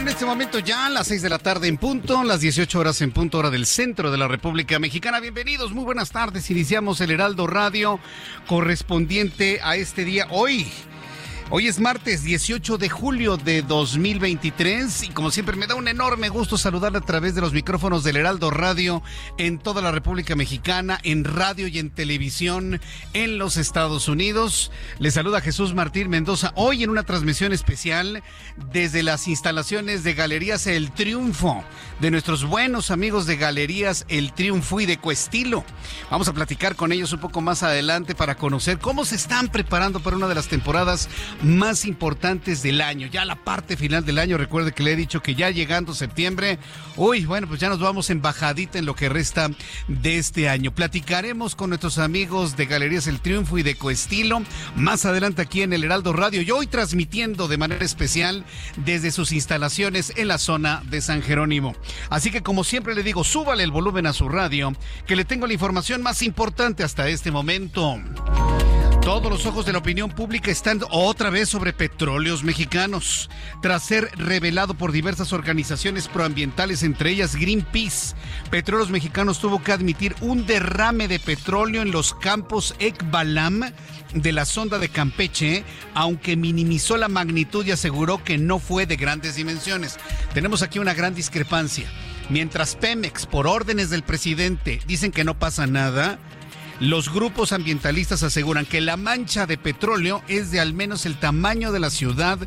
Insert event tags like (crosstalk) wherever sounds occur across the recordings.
En este momento ya las 6 de la tarde en punto, las 18 horas en punto hora del centro de la República Mexicana. Bienvenidos, muy buenas tardes. Iniciamos el Heraldo Radio correspondiente a este día hoy. Hoy es martes 18 de julio de 2023 y como siempre me da un enorme gusto saludarle a través de los micrófonos del Heraldo Radio en toda la República Mexicana, en radio y en televisión en los Estados Unidos. Le saluda Jesús Martín Mendoza hoy en una transmisión especial desde las instalaciones de Galerías El Triunfo, de nuestros buenos amigos de Galerías El Triunfo y de Cuestilo. Vamos a platicar con ellos un poco más adelante para conocer cómo se están preparando para una de las temporadas más importantes del año. Ya la parte final del año, recuerde que le he dicho que ya llegando septiembre, uy, bueno, pues ya nos vamos embajadita en lo que resta de este año. Platicaremos con nuestros amigos de Galerías El Triunfo y de Coestilo más adelante aquí en el Heraldo Radio y hoy transmitiendo de manera especial desde sus instalaciones en la zona de San Jerónimo. Así que como siempre le digo, súbale el volumen a su radio, que le tengo la información más importante hasta este momento. Todos los ojos de la opinión pública están otra vez sobre petróleos mexicanos, tras ser revelado por diversas organizaciones proambientales, entre ellas Greenpeace. Petróleos Mexicanos tuvo que admitir un derrame de petróleo en los campos Ekbalam de la sonda de Campeche, aunque minimizó la magnitud y aseguró que no fue de grandes dimensiones. Tenemos aquí una gran discrepancia. Mientras Pemex, por órdenes del presidente, dicen que no pasa nada, los grupos ambientalistas aseguran que la mancha de petróleo es de al menos el tamaño de la ciudad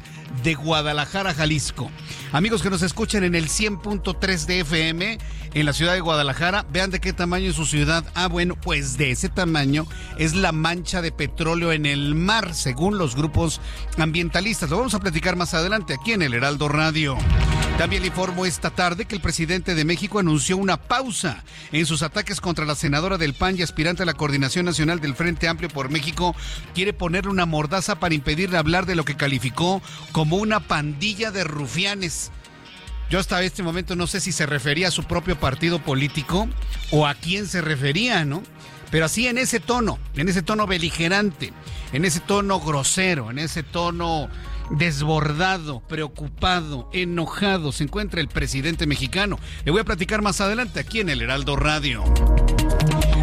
de Guadalajara, Jalisco. Amigos que nos escuchan en el 100.3 de FM en la ciudad de Guadalajara, vean de qué tamaño es su ciudad. Ah, bueno, pues de ese tamaño es la mancha de petróleo en el mar, según los grupos ambientalistas. Lo vamos a platicar más adelante aquí en el Heraldo Radio. También le informo esta tarde que el presidente de México anunció una pausa en sus ataques contra la senadora del PAN y aspirante a la coordinación nacional del Frente Amplio por México. Quiere ponerle una mordaza para impedirle hablar de lo que calificó como una pandilla de rufianes. Yo hasta este momento no sé si se refería a su propio partido político o a quién se refería, ¿no? Pero así en ese tono, en ese tono beligerante, en ese tono grosero, en ese tono desbordado, preocupado, enojado se encuentra el presidente mexicano. Le voy a platicar más adelante aquí en el Heraldo Radio.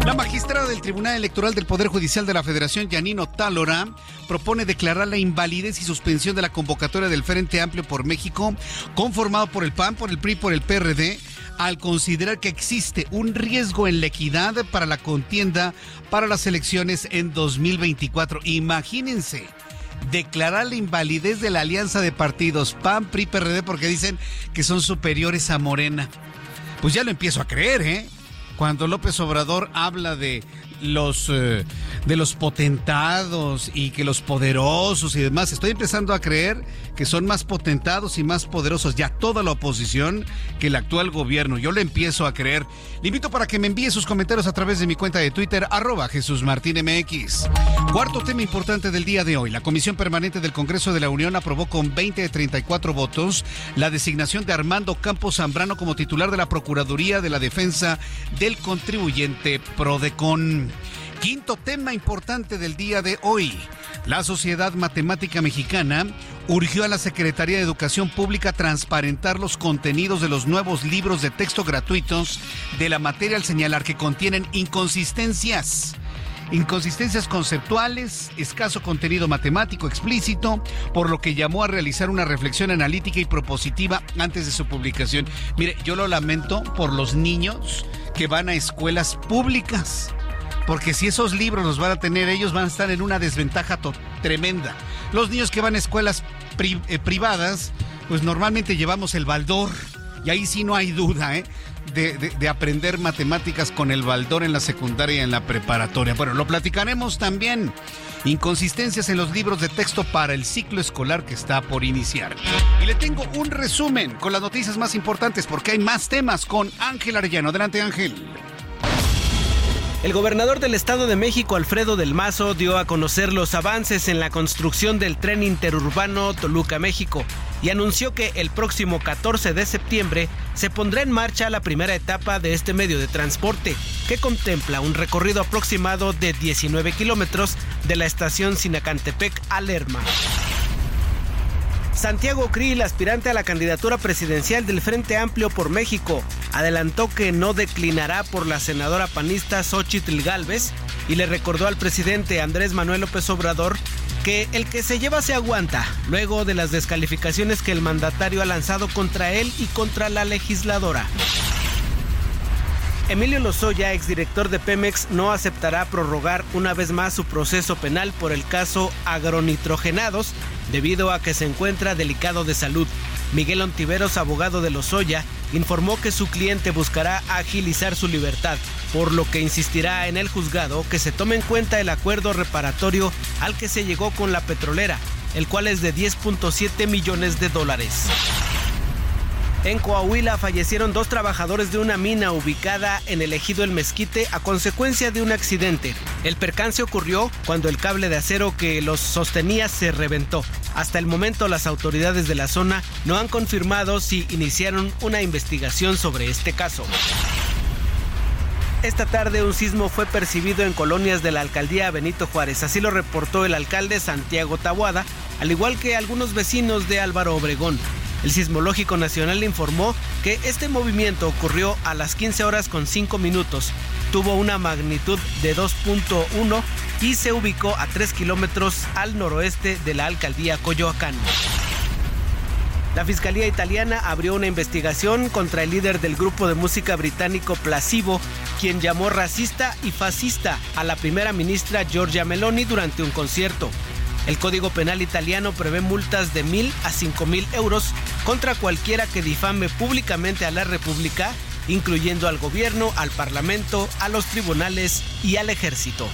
La magistrada del Tribunal Electoral del Poder Judicial de la Federación, Yanino Talora, propone declarar la invalidez y suspensión de la convocatoria del Frente Amplio por México, conformado por el PAN, por el PRI, por el PRD, al considerar que existe un riesgo en la equidad para la contienda para las elecciones en 2024. Imagínense declarar la invalidez de la alianza de partidos PAN, PRI, PRD porque dicen que son superiores a Morena. Pues ya lo empiezo a creer, ¿eh? Cuando López Obrador habla de los eh, de los potentados y que los poderosos y demás, estoy empezando a creer que son más potentados y más poderosos ya toda la oposición que el actual gobierno. Yo le empiezo a creer. Le invito para que me envíe sus comentarios a través de mi cuenta de Twitter, arroba Jesús Martín MX. Cuarto tema importante del día de hoy. La Comisión Permanente del Congreso de la Unión aprobó con 20 de 34 votos la designación de Armando Campos Zambrano como titular de la Procuraduría de la Defensa del Contribuyente Prodecon. Quinto tema importante del día de hoy. La Sociedad Matemática Mexicana urgió a la Secretaría de Educación Pública transparentar los contenidos de los nuevos libros de texto gratuitos de la materia al señalar que contienen inconsistencias. inconsistencias conceptuales, escaso contenido matemático explícito, por lo que llamó a realizar una reflexión analítica y propositiva antes de su publicación. Mire, yo lo lamento por los niños que van a escuelas públicas. Porque si esos libros los van a tener, ellos van a estar en una desventaja tremenda. Los niños que van a escuelas eh, privadas, pues normalmente llevamos el baldor. Y ahí sí no hay duda, ¿eh? De, aprender matemáticas con el baldor en la secundaria y en la preparatoria. Bueno, lo platicaremos también. Inconsistencias en los libros de texto para el ciclo escolar que está por iniciar. Y le tengo un resumen con las noticias más importantes porque hay más temas con Ángel Arellano. Adelante, Ángel. El gobernador del Estado de México, Alfredo del Mazo, dio a conocer los avances en la construcción del tren interurbano Toluca-México y anunció que el próximo 14 de septiembre se pondrá en marcha la primera etapa de este medio de transporte, que contempla un recorrido aproximado de 19 kilómetros de la estación Sinacantepec a Lerma. Santiago Krill, aspirante a la candidatura presidencial del Frente Amplio por México, adelantó que no declinará por la senadora panista Xochitl Galvez y le recordó al presidente Andrés Manuel López Obrador que el que se lleva se aguanta, luego de las descalificaciones que el mandatario ha lanzado contra él y contra la legisladora. Emilio Lozoya, exdirector de Pemex, no aceptará prorrogar una vez más su proceso penal por el caso agronitrogenados debido a que se encuentra delicado de salud. Miguel Ontiveros, abogado de Lozoya, informó que su cliente buscará agilizar su libertad, por lo que insistirá en el juzgado que se tome en cuenta el acuerdo reparatorio al que se llegó con la petrolera, el cual es de 10.7 millones de dólares. En Coahuila fallecieron dos trabajadores de una mina ubicada en el ejido El Mezquite a consecuencia de un accidente. El percance ocurrió cuando el cable de acero que los sostenía se reventó. Hasta el momento las autoridades de la zona no han confirmado si iniciaron una investigación sobre este caso. Esta tarde un sismo fue percibido en colonias de la alcaldía Benito Juárez, así lo reportó el alcalde Santiago Tabuada, al igual que algunos vecinos de Álvaro Obregón. El Sismológico Nacional informó que este movimiento ocurrió a las 15 horas con 5 minutos, tuvo una magnitud de 2.1 y se ubicó a 3 kilómetros al noroeste de la alcaldía Coyoacán. La Fiscalía Italiana abrió una investigación contra el líder del grupo de música británico Placebo, quien llamó racista y fascista a la primera ministra Giorgia Meloni durante un concierto. El Código Penal italiano prevé multas de mil a cinco mil euros contra cualquiera que difame públicamente a la República, incluyendo al gobierno, al Parlamento, a los tribunales y al ejército.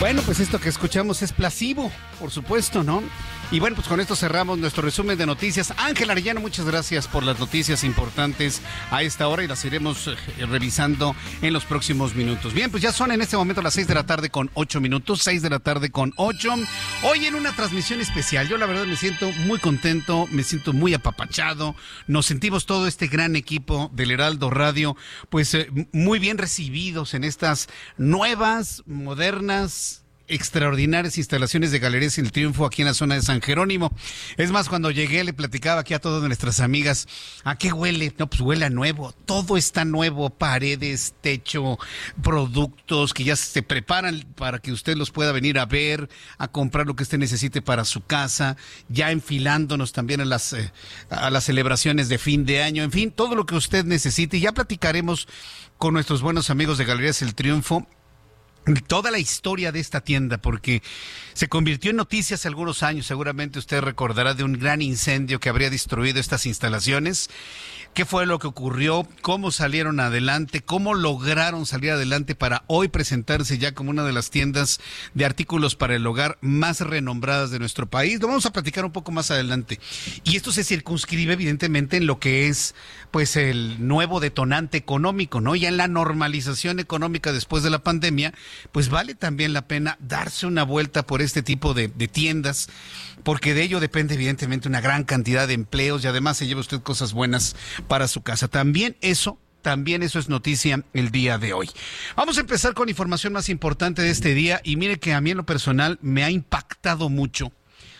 Bueno, pues esto que escuchamos es plasivo, por supuesto, ¿no? Y bueno, pues con esto cerramos nuestro resumen de noticias. Ángel Arellano, muchas gracias por las noticias importantes a esta hora y las iremos eh, revisando en los próximos minutos. Bien, pues ya son en este momento las 6 de la tarde con 8 minutos, 6 de la tarde con 8. Hoy en una transmisión especial, yo la verdad me siento muy contento, me siento muy apapachado. Nos sentimos todo este gran equipo del Heraldo Radio, pues eh, muy bien recibidos en estas nuevas, modernas, extraordinarias instalaciones de Galerías El Triunfo aquí en la zona de San Jerónimo. Es más, cuando llegué le platicaba aquí a todas nuestras amigas, ¿a qué huele? No, pues huele a nuevo, todo está nuevo, paredes, techo, productos que ya se preparan para que usted los pueda venir a ver, a comprar lo que usted necesite para su casa, ya enfilándonos también a las, eh, a las celebraciones de fin de año, en fin, todo lo que usted necesite. Y ya platicaremos con nuestros buenos amigos de Galerías El Triunfo toda la historia de esta tienda, porque se convirtió en noticia hace algunos años, seguramente usted recordará de un gran incendio que habría destruido estas instalaciones qué fue lo que ocurrió, cómo salieron adelante, cómo lograron salir adelante para hoy presentarse ya como una de las tiendas de artículos para el hogar más renombradas de nuestro país. Lo vamos a platicar un poco más adelante. Y esto se circunscribe evidentemente en lo que es pues el nuevo detonante económico, ¿no? Ya en la normalización económica después de la pandemia, pues vale también la pena darse una vuelta por este tipo de, de tiendas porque de ello depende evidentemente una gran cantidad de empleos y además se lleva usted cosas buenas para su casa. También eso también eso es noticia el día de hoy. Vamos a empezar con información más importante de este día y mire que a mí en lo personal me ha impactado mucho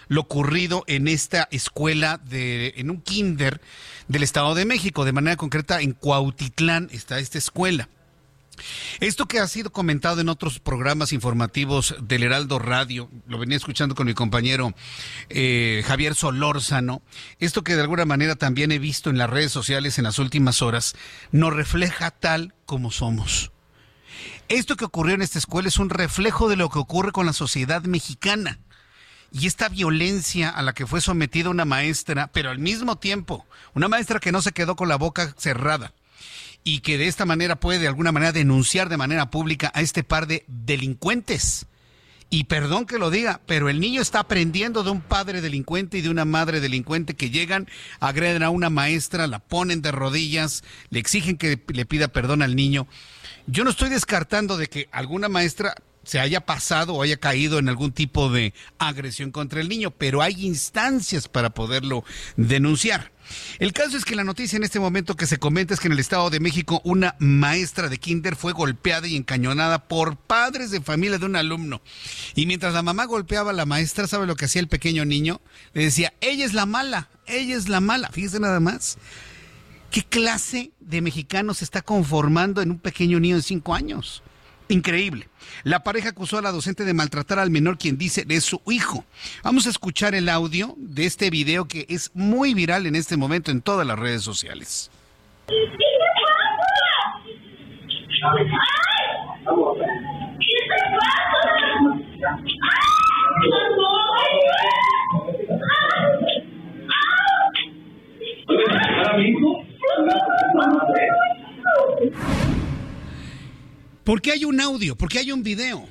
lo ocurrido en esta escuela de en un kinder del Estado de México, de manera concreta en Cuautitlán está esta escuela. Esto que ha sido comentado en otros programas informativos del Heraldo Radio, lo venía escuchando con mi compañero eh, Javier Solórzano, esto que de alguna manera también he visto en las redes sociales en las últimas horas, nos refleja tal como somos. Esto que ocurrió en esta escuela es un reflejo de lo que ocurre con la sociedad mexicana. Y esta violencia a la que fue sometida una maestra, pero al mismo tiempo, una maestra que no se quedó con la boca cerrada, y que de esta manera puede de alguna manera denunciar de manera pública a este par de delincuentes. Y perdón que lo diga, pero el niño está aprendiendo de un padre delincuente y de una madre delincuente que llegan, agreden a una maestra, la ponen de rodillas, le exigen que le pida perdón al niño. Yo no estoy descartando de que alguna maestra se haya pasado o haya caído en algún tipo de agresión contra el niño, pero hay instancias para poderlo denunciar. El caso es que la noticia en este momento que se comenta es que en el Estado de México una maestra de kinder fue golpeada y encañonada por padres de familia de un alumno. Y mientras la mamá golpeaba a la maestra, ¿sabe lo que hacía el pequeño niño? Le decía, ella es la mala, ella es la mala. Fíjese nada más. ¿Qué clase de mexicano se está conformando en un pequeño niño de cinco años? Increíble. La pareja acusó a la docente de maltratar al menor quien dice de su hijo. Vamos a escuchar el audio de este video que es muy viral en este momento en todas las redes sociales. ¿Por qué hay un audio? ¿Por qué hay un video?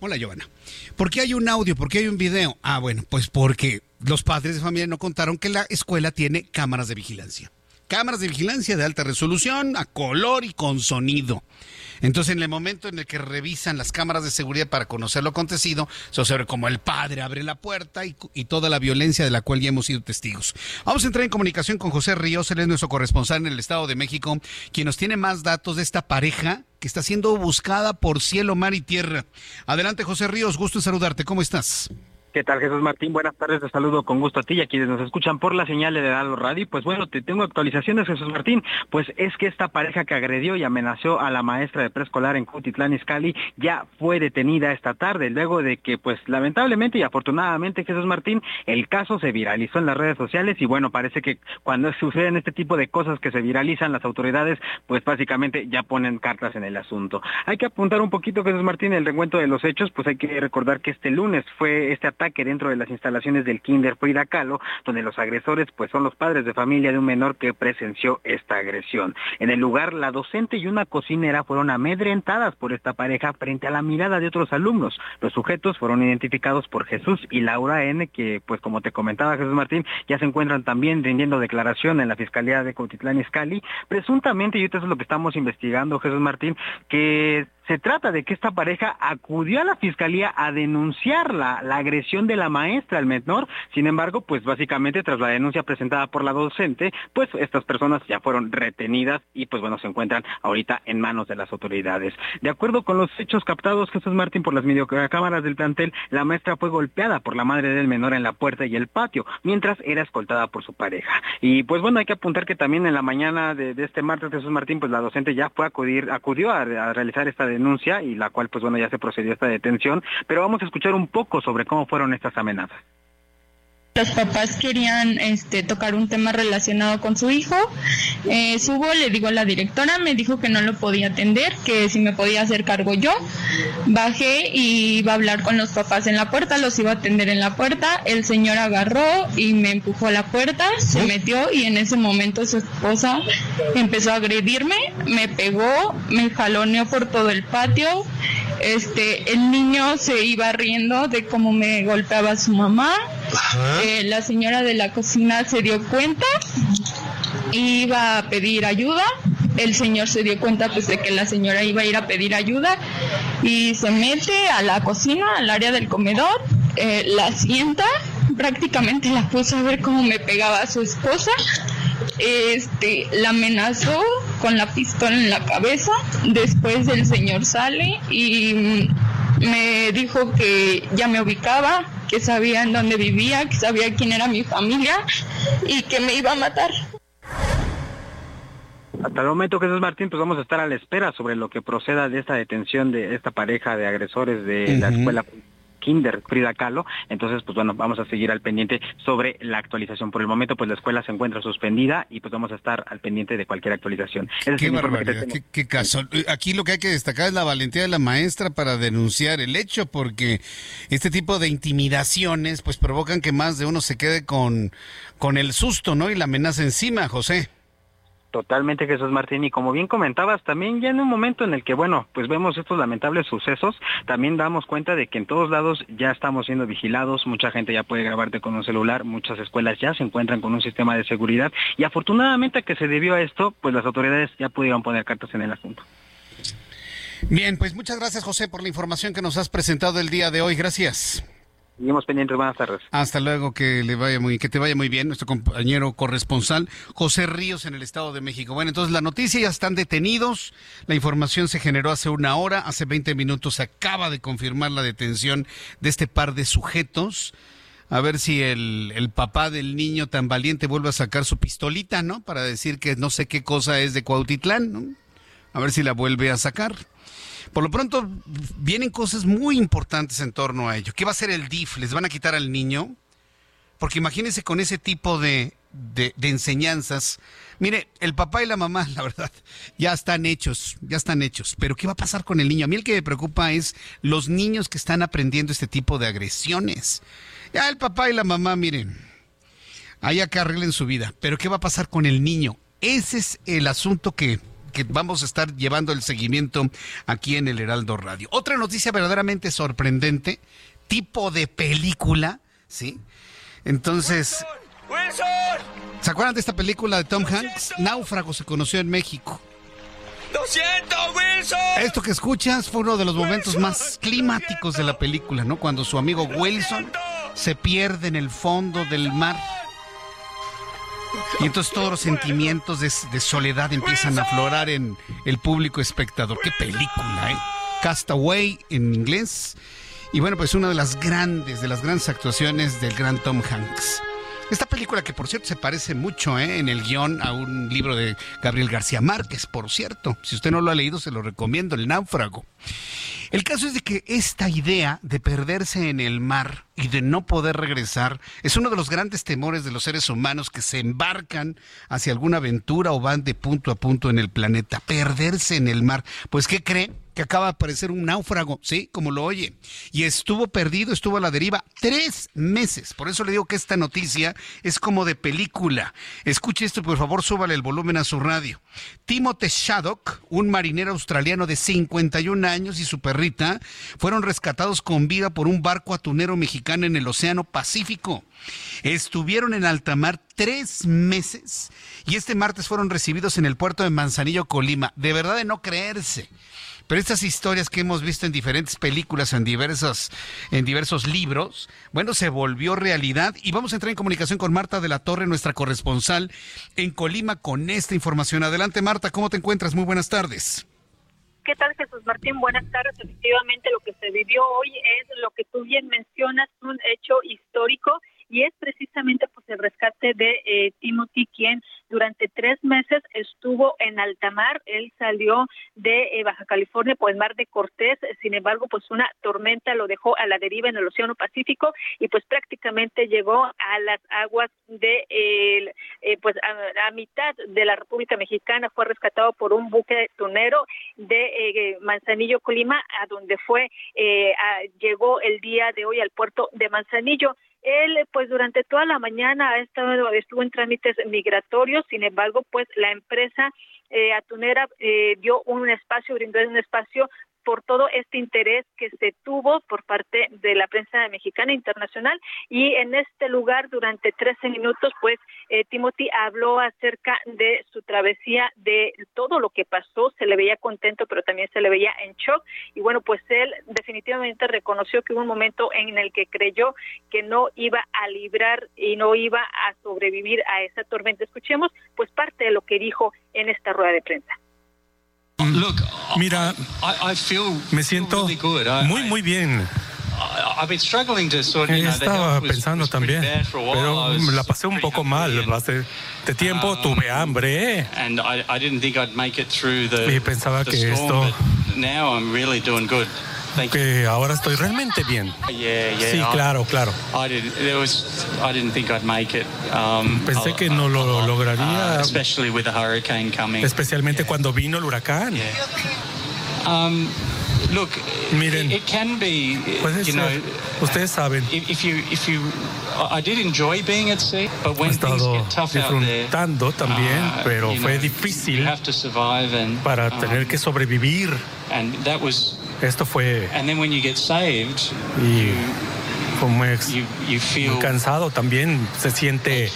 Hola, Giovanna. ¿Por qué hay un audio? ¿Por qué hay un video? Ah, bueno, pues porque los padres de familia no contaron que la escuela tiene cámaras de vigilancia. Cámaras de vigilancia de alta resolución, a color y con sonido. Entonces, en el momento en el que revisan las cámaras de seguridad para conocer lo acontecido, se observa como el padre abre la puerta y, y, toda la violencia de la cual ya hemos sido testigos. Vamos a entrar en comunicación con José Ríos, él es nuestro corresponsal en el Estado de México, quien nos tiene más datos de esta pareja que está siendo buscada por cielo, mar y tierra. Adelante, José Ríos, gusto en saludarte. ¿Cómo estás? ¿Qué tal, Jesús Martín? Buenas tardes, te saludo con gusto a ti y a quienes nos escuchan por la señal de Heraldo Radio. Pues bueno, te tengo actualizaciones, Jesús Martín. Pues es que esta pareja que agredió y amenazó a la maestra de preescolar en Cutitlán Izcalli ya fue detenida esta tarde, luego de que, pues lamentablemente y afortunadamente, Jesús Martín, el caso se viralizó en las redes sociales y bueno, parece que cuando suceden este tipo de cosas que se viralizan, las autoridades, pues básicamente ya ponen cartas en el asunto. Hay que apuntar un poquito, Jesús Martín, el recuento de los hechos, pues hay que recordar que este lunes fue este ataque dentro de las instalaciones del Kinder Frida Kahlo, donde los agresores pues son los padres de familia de un menor que presenció esta agresión. En el lugar, la docente y una cocinera fueron amedrentadas por esta pareja frente a la mirada de otros alumnos. Los sujetos fueron identificados por Jesús y Laura N, que pues como te comentaba Jesús Martín, ya se encuentran también rindiendo declaración en la Fiscalía de Cotitlán Izcalli, presuntamente, y esto es lo que estamos investigando, Jesús Martín, que se trata de que esta pareja acudió a la fiscalía a denunciar la, agresión de la maestra al menor. Sin embargo, pues básicamente tras la denuncia presentada por la docente, pues estas personas ya fueron retenidas y pues bueno, se encuentran ahorita en manos de las autoridades. De acuerdo con los hechos captados, Jesús Martín, por las videocámaras del plantel, la maestra fue golpeada por la madre del menor en la puerta y el patio, mientras era escoltada por su pareja. Y pues bueno, hay que apuntar que también en la mañana de, este martes, Jesús Martín, pues la docente ya fue a acudir, acudió a, realizar esta denuncia y la cual pues bueno ya se procedió a esta detención, pero vamos a escuchar un poco sobre cómo fueron estas amenazas. Los papás querían este, tocar un tema relacionado con su hijo. Eh, subo, le digo a la directora, me dijo que no lo podía atender, que si me podía hacer cargo yo. Bajé y iba a hablar con los papás en la puerta, los iba a atender en la puerta. El señor agarró y me empujó a la puerta, se metió y en ese momento su esposa empezó a agredirme, me pegó, me jaloneó por todo el patio. Este, el niño se iba riendo de cómo me golpeaba su mamá. Eh, la señora de la cocina se dio cuenta, iba a pedir ayuda. El señor se dio cuenta pues de que la señora iba a ir a pedir ayuda y se mete a la cocina, al área del comedor, eh, la sienta, prácticamente la puso a ver cómo me pegaba su esposa este, la amenazó con la pistola en la cabeza. Después el señor sale y me dijo que ya me ubicaba, que sabía en dónde vivía, que sabía quién era mi familia y que me iba a matar. Hasta el momento, Jesús Martín, pues vamos a estar a la espera sobre lo que proceda de esta detención de esta pareja de agresores de la escuela Kinder Frida Kahlo. Entonces, pues bueno, vamos a seguir al pendiente sobre la actualización. Por el momento, pues la escuela se encuentra suspendida y pues vamos a estar al pendiente de cualquier actualización. qué barbaridad, qué, caso. Aquí lo que hay que destacar es la valentía de la maestra para denunciar el hecho, porque este tipo de intimidaciones pues provocan que más de uno se quede con, con el susto, ¿no? Y la amenaza encima, José. Totalmente, Jesús Martín. Y como bien comentabas, también ya en un momento en el que, bueno, pues vemos estos lamentables sucesos, también damos cuenta de que en todos lados ya estamos siendo vigilados, mucha gente ya puede grabarte con un celular, muchas escuelas ya se encuentran con un sistema de seguridad y afortunadamente que se debió a esto, pues las autoridades ya pudieron poner cartas en el asunto. Bien, pues muchas gracias José por la información que nos has presentado el día de hoy. Gracias. Seguimos pendientes, buenas tardes. Hasta luego, que le vaya muy, que te vaya muy bien, nuestro compañero corresponsal José Ríos en el Estado de México. Bueno, entonces la noticia ya están detenidos, la información se generó hace una hora, hace 20 minutos se acaba de confirmar la detención de este par de sujetos. A ver si el, el papá del niño tan valiente vuelve a sacar su pistolita, ¿no? Para decir que no sé qué cosa es de Cuautitlán, ¿no? A ver si la vuelve a sacar. Por lo pronto, vienen cosas muy importantes en torno a ello. ¿Qué va a hacer el DIF? ¿Les van a quitar al niño? Porque imagínense con ese tipo de, de, enseñanzas. Mire, el papá y la mamá, (laughs) la verdad, ya están hechos, ya están hechos. Pero ¿qué va a pasar con el niño? A mí el que me preocupa es los niños que están aprendiendo este tipo de agresiones. Ya el papá y la mamá, miren, allá que arreglen su vida. Pero ¿qué va a pasar con el niño? Ese es el asunto que que vamos a estar llevando el seguimiento aquí en el Heraldo Radio. Otra noticia verdaderamente sorprendente, tipo de película, ¿sí? Entonces... ¿Se acuerdan de esta película de Tom Hanks? Náufrago se conoció en México. ¡Lo siento, Wilson! Esto que escuchas fue uno de los momentos más climáticos de la película, ¿no? Cuando su amigo Wilson se pierde en el fondo del mar y entonces todos los sentimientos de, soledad empiezan a aflorar en el público espectador. ¡Qué película, eh! Castaway en inglés. Y bueno, pues una de las grandes, de las grandes actuaciones del gran Tom Hanks. Esta película que por cierto se parece mucho ¿eh? en el guion a un libro de Gabriel García Márquez, por cierto. Si usted no lo ha leído, se lo recomiendo, El náufrago. El caso es de que esta idea de perderse en el mar y de no poder regresar es uno de los grandes temores de los seres humanos que se embarcan hacia alguna aventura o van de punto a punto en el planeta. Perderse en el mar. Pues, ¿qué cree? Que acaba de aparecer un náufrago, ¿sí? Como lo oye. Y estuvo perdido, estuvo a la deriva tres meses. Por eso le digo que esta noticia es como de película. Escuche esto, por favor, súbale el volumen a su radio. Timothy Shaddock, un marinero australiano de 51 años y su perrita, fueron rescatados con vida por un barco atunero mexicano en el Océano Pacífico. Estuvieron en alta mar tres meses y este martes fueron recibidos en el puerto de Manzanillo, Colima. De verdad de no creerse. Pero estas historias que hemos visto en diferentes películas, en diversos, en diversos libros, bueno, se volvió realidad y vamos a entrar en comunicación con Marta de la Torre, nuestra corresponsal en Colima, con esta información. Adelante, Marta, ¿cómo te encuentras? Muy buenas tardes. ¿Qué tal, Jesús Martín? Buenas tardes. Efectivamente, lo que se vivió hoy es lo que tú bien mencionas, un hecho histórico y es precisamente pues el rescate de eh, Timothy, quien durante tres meses estuvo en alta mar. Él salió de eh, Baja California por el mar de Cortés. Sin embargo, pues una tormenta lo dejó a la deriva en el Océano Pacífico y pues prácticamente llegó a las aguas de eh, pues a, mitad de la República Mexicana. Fue rescatado por un buque tunero de Manzanillo, Colima, a donde fue llegó el día de hoy al puerto de Manzanillo. Él, pues durante toda la mañana ha estado, estuvo en trámites migratorios, sin embargo, pues la empresa eh, atunera eh, dio un espacio, brindó un espacio por todo este interés que se tuvo por parte de la prensa mexicana internacional. Y en este lugar durante 13 minutos pues eh, Timothy habló acerca de su travesía de todo lo que pasó. Se le veía contento pero también se le veía en shock. Y bueno pues él definitivamente reconoció que hubo un momento en el que creyó que no iba a librar y no iba a sobrevivir a esa tormenta. Escuchemos pues parte de lo que dijo en esta rueda de prensa Mira, me siento muy, muy bien. Estaba pensando también, pero la pasé un poco mal. Hace de tiempo um, tuve hambre y pensaba que esto que ahora estoy realmente bien. Sí, claro, claro. Pensé que no lo lograría, uh, especialmente cuando vino el huracán. Um, Miren, puede ser, ustedes saben, he estado disfrutando también, uh, pero fue difícil para tener que um, sobrevivir. Esto fue. y fue muy, cansado también. Se siente.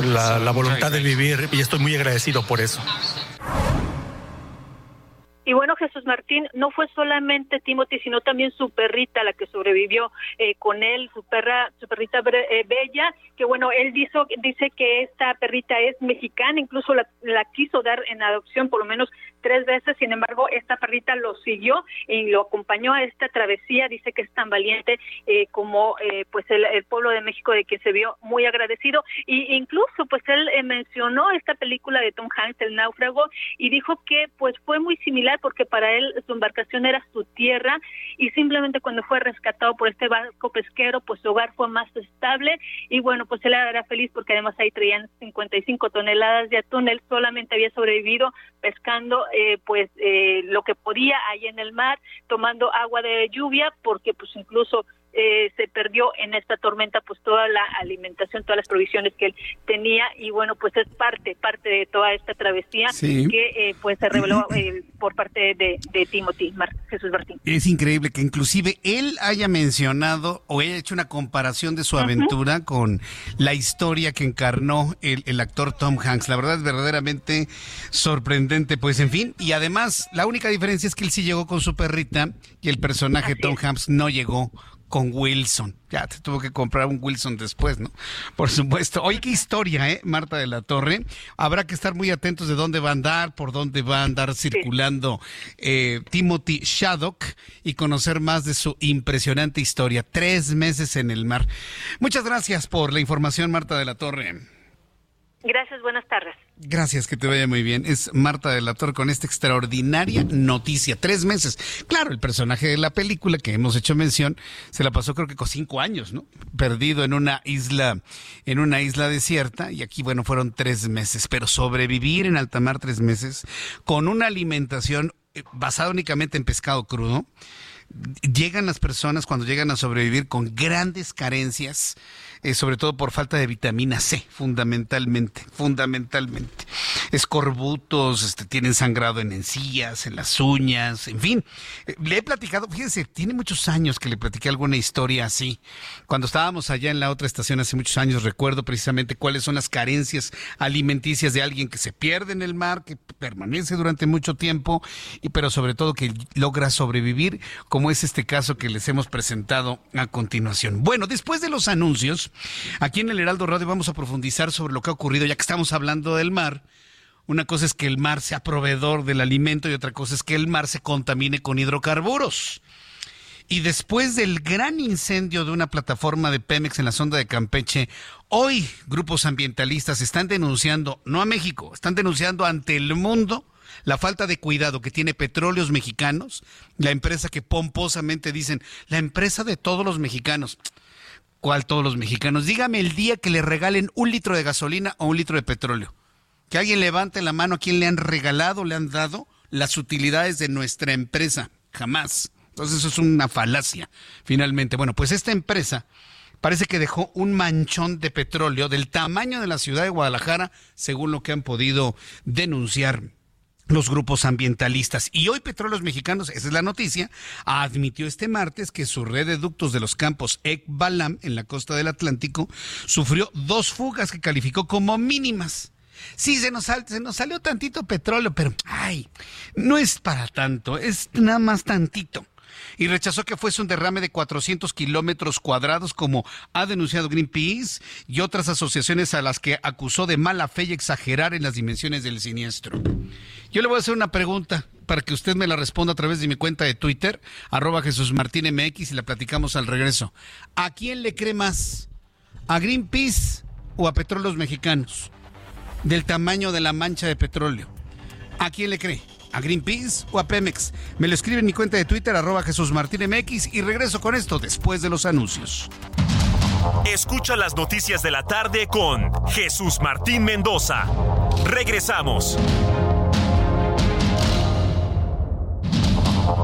la, la voluntad de vivir y estoy muy agradecido por eso. Y bueno, Jesús Martín, no fue solamente Timothy, sino también su perrita la que sobrevivió eh, con él, su perra, su perrita eh, Bella, que bueno, él dice, dice que esta perrita es mexicana, incluso la, quiso dar en adopción por lo menos tres veces, sin embargo, esta perrita lo siguió y lo acompañó a esta travesía, dice que es tan valiente eh, como pues el, pueblo de México de que se vio muy agradecido, y incluso pues él mencionó esta película de Tom Hanks, El náufrago, y dijo que pues fue muy similar porque para él su embarcación era su tierra y simplemente cuando fue rescatado por este barco pesquero, pues su hogar fue más estable. Y bueno, pues él era feliz porque además ahí traían 55 toneladas de atún, él solamente había sobrevivido pescando eh, pues eh, lo que podía ahí en el mar, tomando agua de lluvia porque pues incluso eh, se perdió en esta tormenta pues toda la alimentación, todas las provisiones que él tenía. Y bueno pues es parte, parte de toda esta travesía que eh, pues se reveló eh, por parte de, de Timothy Jesús Martín. Es increíble que inclusive él haya mencionado o haya hecho una comparación de su aventura con la historia que encarnó el, el actor Tom Hanks. La verdad es verdaderamente sorprendente, pues en fin, y además la única diferencia es que él sí llegó con su perrita y el personaje Tom Hanks no llegó con Wilson. Ya te tuvo que comprar un Wilson después, ¿no? Por supuesto. Oye, qué historia, ¿eh? Marta de la Torre. Habrá que estar muy atentos de dónde va a andar, por dónde va a andar circulando eh, Timothy Shaddock y conocer más de su impresionante historia. Tres meses en el mar. Muchas gracias por la información, Marta de la Torre. Gracias, buenas tardes. Gracias, que te vaya muy bien. Es Marta del Actor con esta extraordinaria noticia. Tres meses. Claro, el personaje de la película que hemos hecho mención se la pasó creo que con cinco años, ¿no? Perdido en una isla, en una isla desierta y aquí, bueno, fueron tres meses. Pero sobrevivir en alta mar tres meses con una alimentación eh, basada únicamente en pescado crudo. Llegan las personas cuando llegan a sobrevivir con grandes carencias eh, sobre todo por falta de vitamina C, fundamentalmente, fundamentalmente. Escorbutos, este, tienen sangrado en encías, en las uñas, en fin. Eh, le he platicado, fíjense, tiene muchos años que le platiqué alguna historia así. Cuando estábamos allá en la otra estación hace muchos años, recuerdo precisamente cuáles son las carencias alimenticias de alguien que se pierde en el mar, que permanece durante mucho tiempo, y pero sobre todo que logra sobrevivir, como es este caso que les hemos presentado a continuación. Bueno, después de los anuncios, Aquí en el Heraldo Radio vamos a profundizar sobre lo que ha ocurrido, ya que estamos hablando del mar. Una cosa es que el mar sea proveedor del alimento y otra cosa es que el mar se contamine con hidrocarburos. Y después del gran incendio de una plataforma de Pemex en la sonda de Campeche, hoy grupos ambientalistas están denunciando, no a México, están denunciando ante el mundo la falta de cuidado que tiene Petróleos Mexicanos, la empresa que pomposamente dicen, la empresa de todos los mexicanos. ¿Cuál todos los mexicanos? Dígame el día que le regalen un litro de gasolina o un litro de petróleo. Que alguien levante la mano a quien le han regalado, le han dado las utilidades de nuestra empresa. Jamás. Entonces eso es una falacia, finalmente. Bueno, pues esta empresa parece que dejó un manchón de petróleo del tamaño de la ciudad de Guadalajara, según lo que han podido denunciar los grupos ambientalistas. Y hoy Petróleos Mexicanos, esa es la noticia, admitió este martes que su red de ductos de los campos Ekbalam en la costa del Atlántico sufrió dos fugas que calificó como mínimas. Sí, se nos, se nos salió tantito petróleo, pero ay, no es para tanto, es nada más tantito y rechazó que fuese un derrame de 400 kilómetros cuadrados, como ha denunciado Greenpeace y otras asociaciones a las que acusó de mala fe y exagerar en las dimensiones del siniestro. Yo le voy a hacer una pregunta, para que usted me la responda a través de mi cuenta de Twitter, arroba Jesús Martín MX y la platicamos al regreso. ¿A quién le cree más? ¿A Greenpeace o a Petróleos Mexicanos? Del tamaño de la mancha de petróleo. ¿A quién le cree? ¿A Greenpeace o a Pemex? Me lo escribe en mi cuenta de Twitter, arroba Jesús Martín MX y regreso con esto después de los anuncios. Escucha las noticias de la tarde con Jesús Martín Mendoza. Regresamos.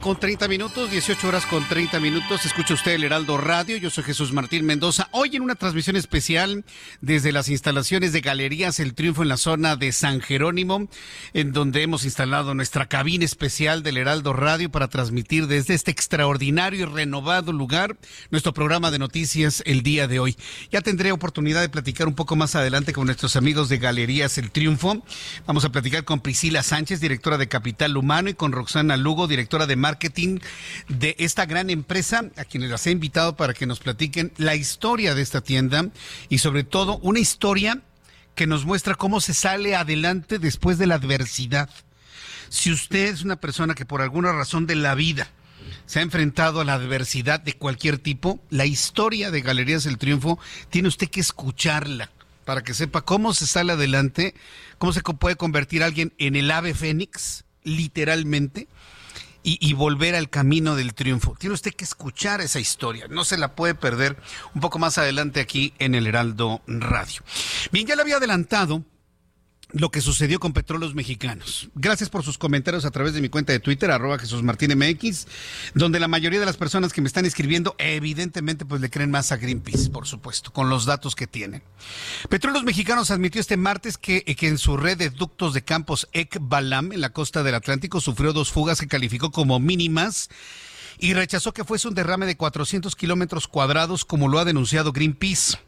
Con 30 minutos, 18 horas con 30 minutos. Escucha usted el Heraldo Radio. Yo soy Jesús Martín Mendoza. Hoy en una transmisión especial desde las instalaciones de Galerías El Triunfo en la zona de San Jerónimo, en donde hemos instalado nuestra cabina especial del Heraldo Radio para transmitir desde este extraordinario y renovado lugar nuestro programa de noticias el día de hoy. Ya tendré oportunidad de platicar un poco más adelante con nuestros amigos de Galerías El Triunfo. Vamos a platicar con Priscila Sánchez, directora de Capital Humano, y con Roxana Lugo, directora de marketing de esta gran empresa, a quienes las he invitado para que nos platiquen la historia de esta tienda y sobre todo una historia que nos muestra cómo se sale adelante después de la adversidad. Si usted es una persona que por alguna razón de la vida se ha enfrentado a la adversidad de cualquier tipo, la historia de Galerías del Triunfo tiene usted que escucharla para que sepa cómo se sale adelante, cómo se puede convertir alguien en el ave fénix, literalmente, y, volver al camino del triunfo. Tiene usted que escuchar esa historia, no se la puede perder un poco más adelante aquí en el Heraldo Radio. Bien, ya le había adelantado lo que sucedió con Petróleos Mexicanos. Gracias por sus comentarios a través de mi cuenta de Twitter, arroba Jesús Martín MX, donde la mayoría de las personas que me están escribiendo, evidentemente, pues le creen más a Greenpeace, por supuesto, con los datos que tienen. Petróleos Mexicanos admitió este martes que, que en su red de ductos de campos Ekbalam, en la costa del Atlántico, sufrió dos fugas que calificó como mínimas y rechazó que fuese un derrame de 400 kilómetros cuadrados, como lo ha denunciado Greenpeace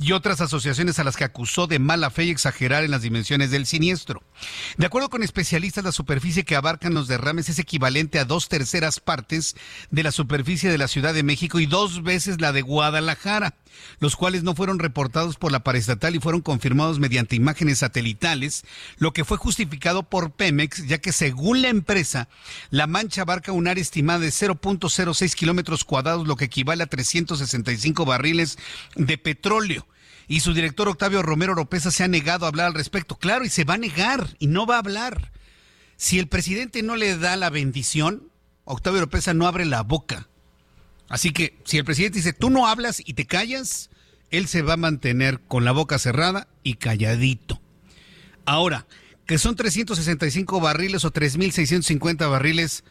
y otras asociaciones a las que acusó de mala fe y exagerar en las dimensiones del siniestro. De acuerdo con especialistas, la superficie que abarcan los derrames es equivalente a dos terceras partes de la superficie de la Ciudad de México y dos veces la de Guadalajara, los cuales no fueron reportados por la paraestatal y fueron confirmados mediante imágenes satelitales, lo que fue justificado por Pemex, ya que según la empresa, la mancha abarca un área estimada de 0.06 kilómetros cuadrados, lo que equivale a 365 barriles de petróleo y su director Octavio Romero Oropesa se ha negado a hablar al respecto. Claro, y se va a negar y no va a hablar. Si el presidente no le da la bendición, Octavio Oropesa no abre la boca. Así que si el presidente dice, tú no hablas y te callas, él se va a mantener con la boca cerrada y calladito. Ahora, que son 365 barriles o 3.650 barriles,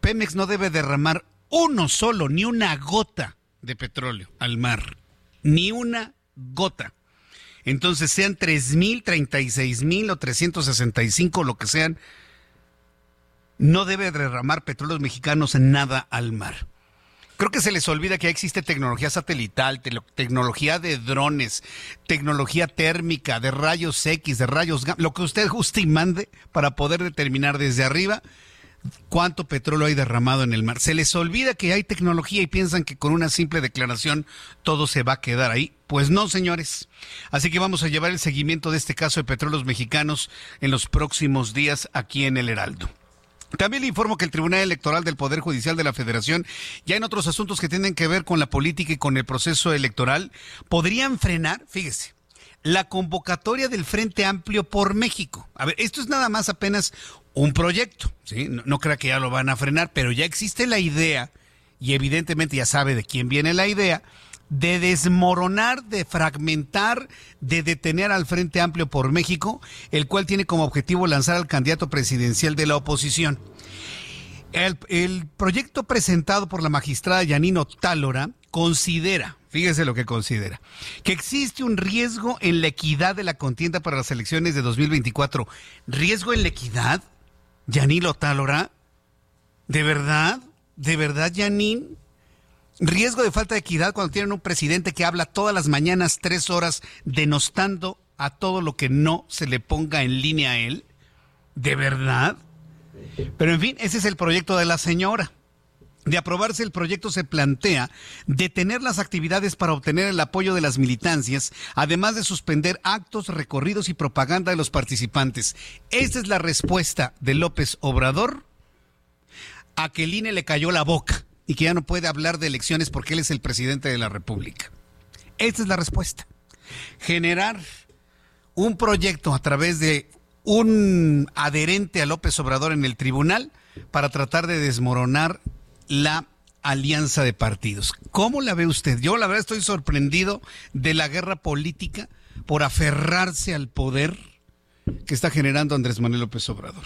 Pemex no debe derramar uno solo, ni una gota de petróleo al mar. Ni una gota. Entonces, sean tres mil, treinta y seis mil o 365, lo que sean, no debe derramar petróleos mexicanos en nada al mar. Creo que se les olvida que existe tecnología satelital, tecnología de drones, tecnología térmica, de rayos X, de rayos gamma, lo que usted guste y mande para poder determinar desde arriba cuánto petróleo hay derramado en el mar. Se les olvida que hay tecnología y piensan que con una simple declaración todo se va a quedar ahí. Pues no, señores. Así que vamos a llevar el seguimiento de este caso de petróleos mexicanos en los próximos días aquí en el Heraldo. También le informo que el Tribunal Electoral del Poder Judicial de la Federación, ya en otros asuntos que tienen que ver con la política y con el proceso electoral, podrían frenar, fíjese, la convocatoria del Frente Amplio por México. A ver, esto es nada más apenas un proyecto, ¿sí? No, crea que ya lo van a frenar, pero ya existe la idea, y evidentemente ya sabe de quién viene la idea, de desmoronar, de fragmentar, de detener al Frente Amplio por México, el cual tiene como objetivo lanzar al candidato presidencial de la oposición. El, el proyecto presentado por la magistrada Yanino Tálora considera, fíjese lo que considera, que existe un riesgo en la equidad de la contienda para las elecciones de 2024. ¿Riesgo en la equidad? Yanilo Tálora, ¿de verdad? ¿De verdad, Yanin? Riesgo de falta de equidad cuando tienen un presidente que habla todas las mañanas tres horas denostando a todo lo que no se le ponga en línea a él? ¿De verdad? Pero en fin, ese es el proyecto de la señora. De aprobarse el proyecto se plantea detener las actividades para obtener el apoyo de las militancias, además de suspender actos, recorridos y propaganda de los participantes. Esta es la respuesta de López Obrador a que el INE le cayó la boca y que ya no puede hablar de elecciones porque él es el presidente de la República. Esta es la respuesta. Generar un proyecto a través de un adherente a López Obrador en el tribunal para tratar de desmoronar la alianza de partidos. ¿Cómo la ve usted? Yo la verdad estoy sorprendido de la guerra política por aferrarse al poder que está generando Andrés Manuel López Obrador.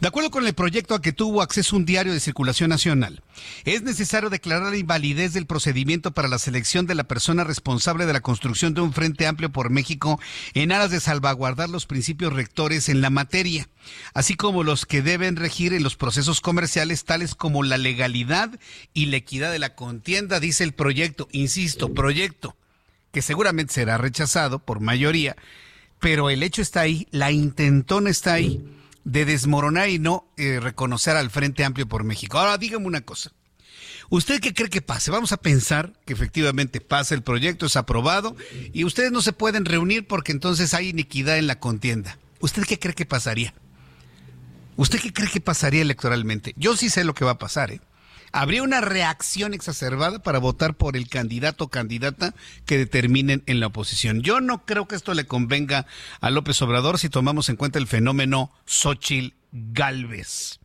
De acuerdo con el proyecto a que tuvo acceso un diario de circulación nacional, es necesario declarar la invalidez del procedimiento para la selección de la persona responsable de la construcción de un Frente Amplio por México en aras de salvaguardar los principios rectores en la materia, así como los que deben regir en los procesos comerciales tales como la legalidad y la equidad de la contienda, dice el proyecto, insisto, proyecto que seguramente será rechazado por mayoría pero el hecho está ahí, la intentona está ahí de desmoronar y no eh, reconocer al Frente Amplio por México. Ahora dígame una cosa. ¿Usted qué cree que pase? Vamos a pensar que efectivamente pasa el proyecto, es aprobado y ustedes no se pueden reunir porque entonces hay iniquidad en la contienda. ¿Usted qué cree que pasaría? ¿Usted qué cree que pasaría electoralmente? Yo sí sé lo que va a pasar, ¿eh? Habría una reacción exacerbada para votar por el candidato o candidata que determinen en la oposición. Yo no creo que esto le convenga a López Obrador si tomamos en cuenta el fenómeno Xochitl Galvez.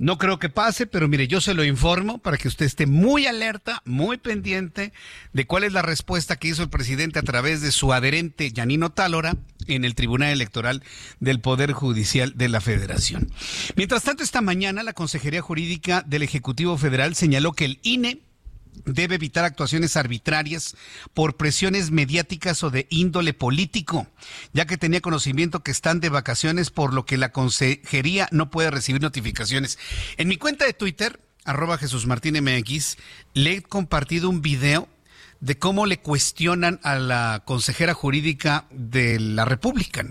No creo que pase, pero mire, yo se lo informo para que usted esté muy alerta, muy pendiente de cuál es la respuesta que hizo el presidente a través de su adherente Yanino Tálora en el Tribunal Electoral del Poder Judicial de la Federación. Mientras tanto, esta mañana la Consejería Jurídica del Ejecutivo Federal señaló que el INE debe evitar actuaciones arbitrarias por presiones mediáticas o de índole político, ya que tenía conocimiento que están de vacaciones, por lo que la consejería no puede recibir notificaciones. En mi cuenta de Twitter, arroba Jesús Martín MX, le he compartido un video de cómo le cuestionan a la consejera jurídica de la República.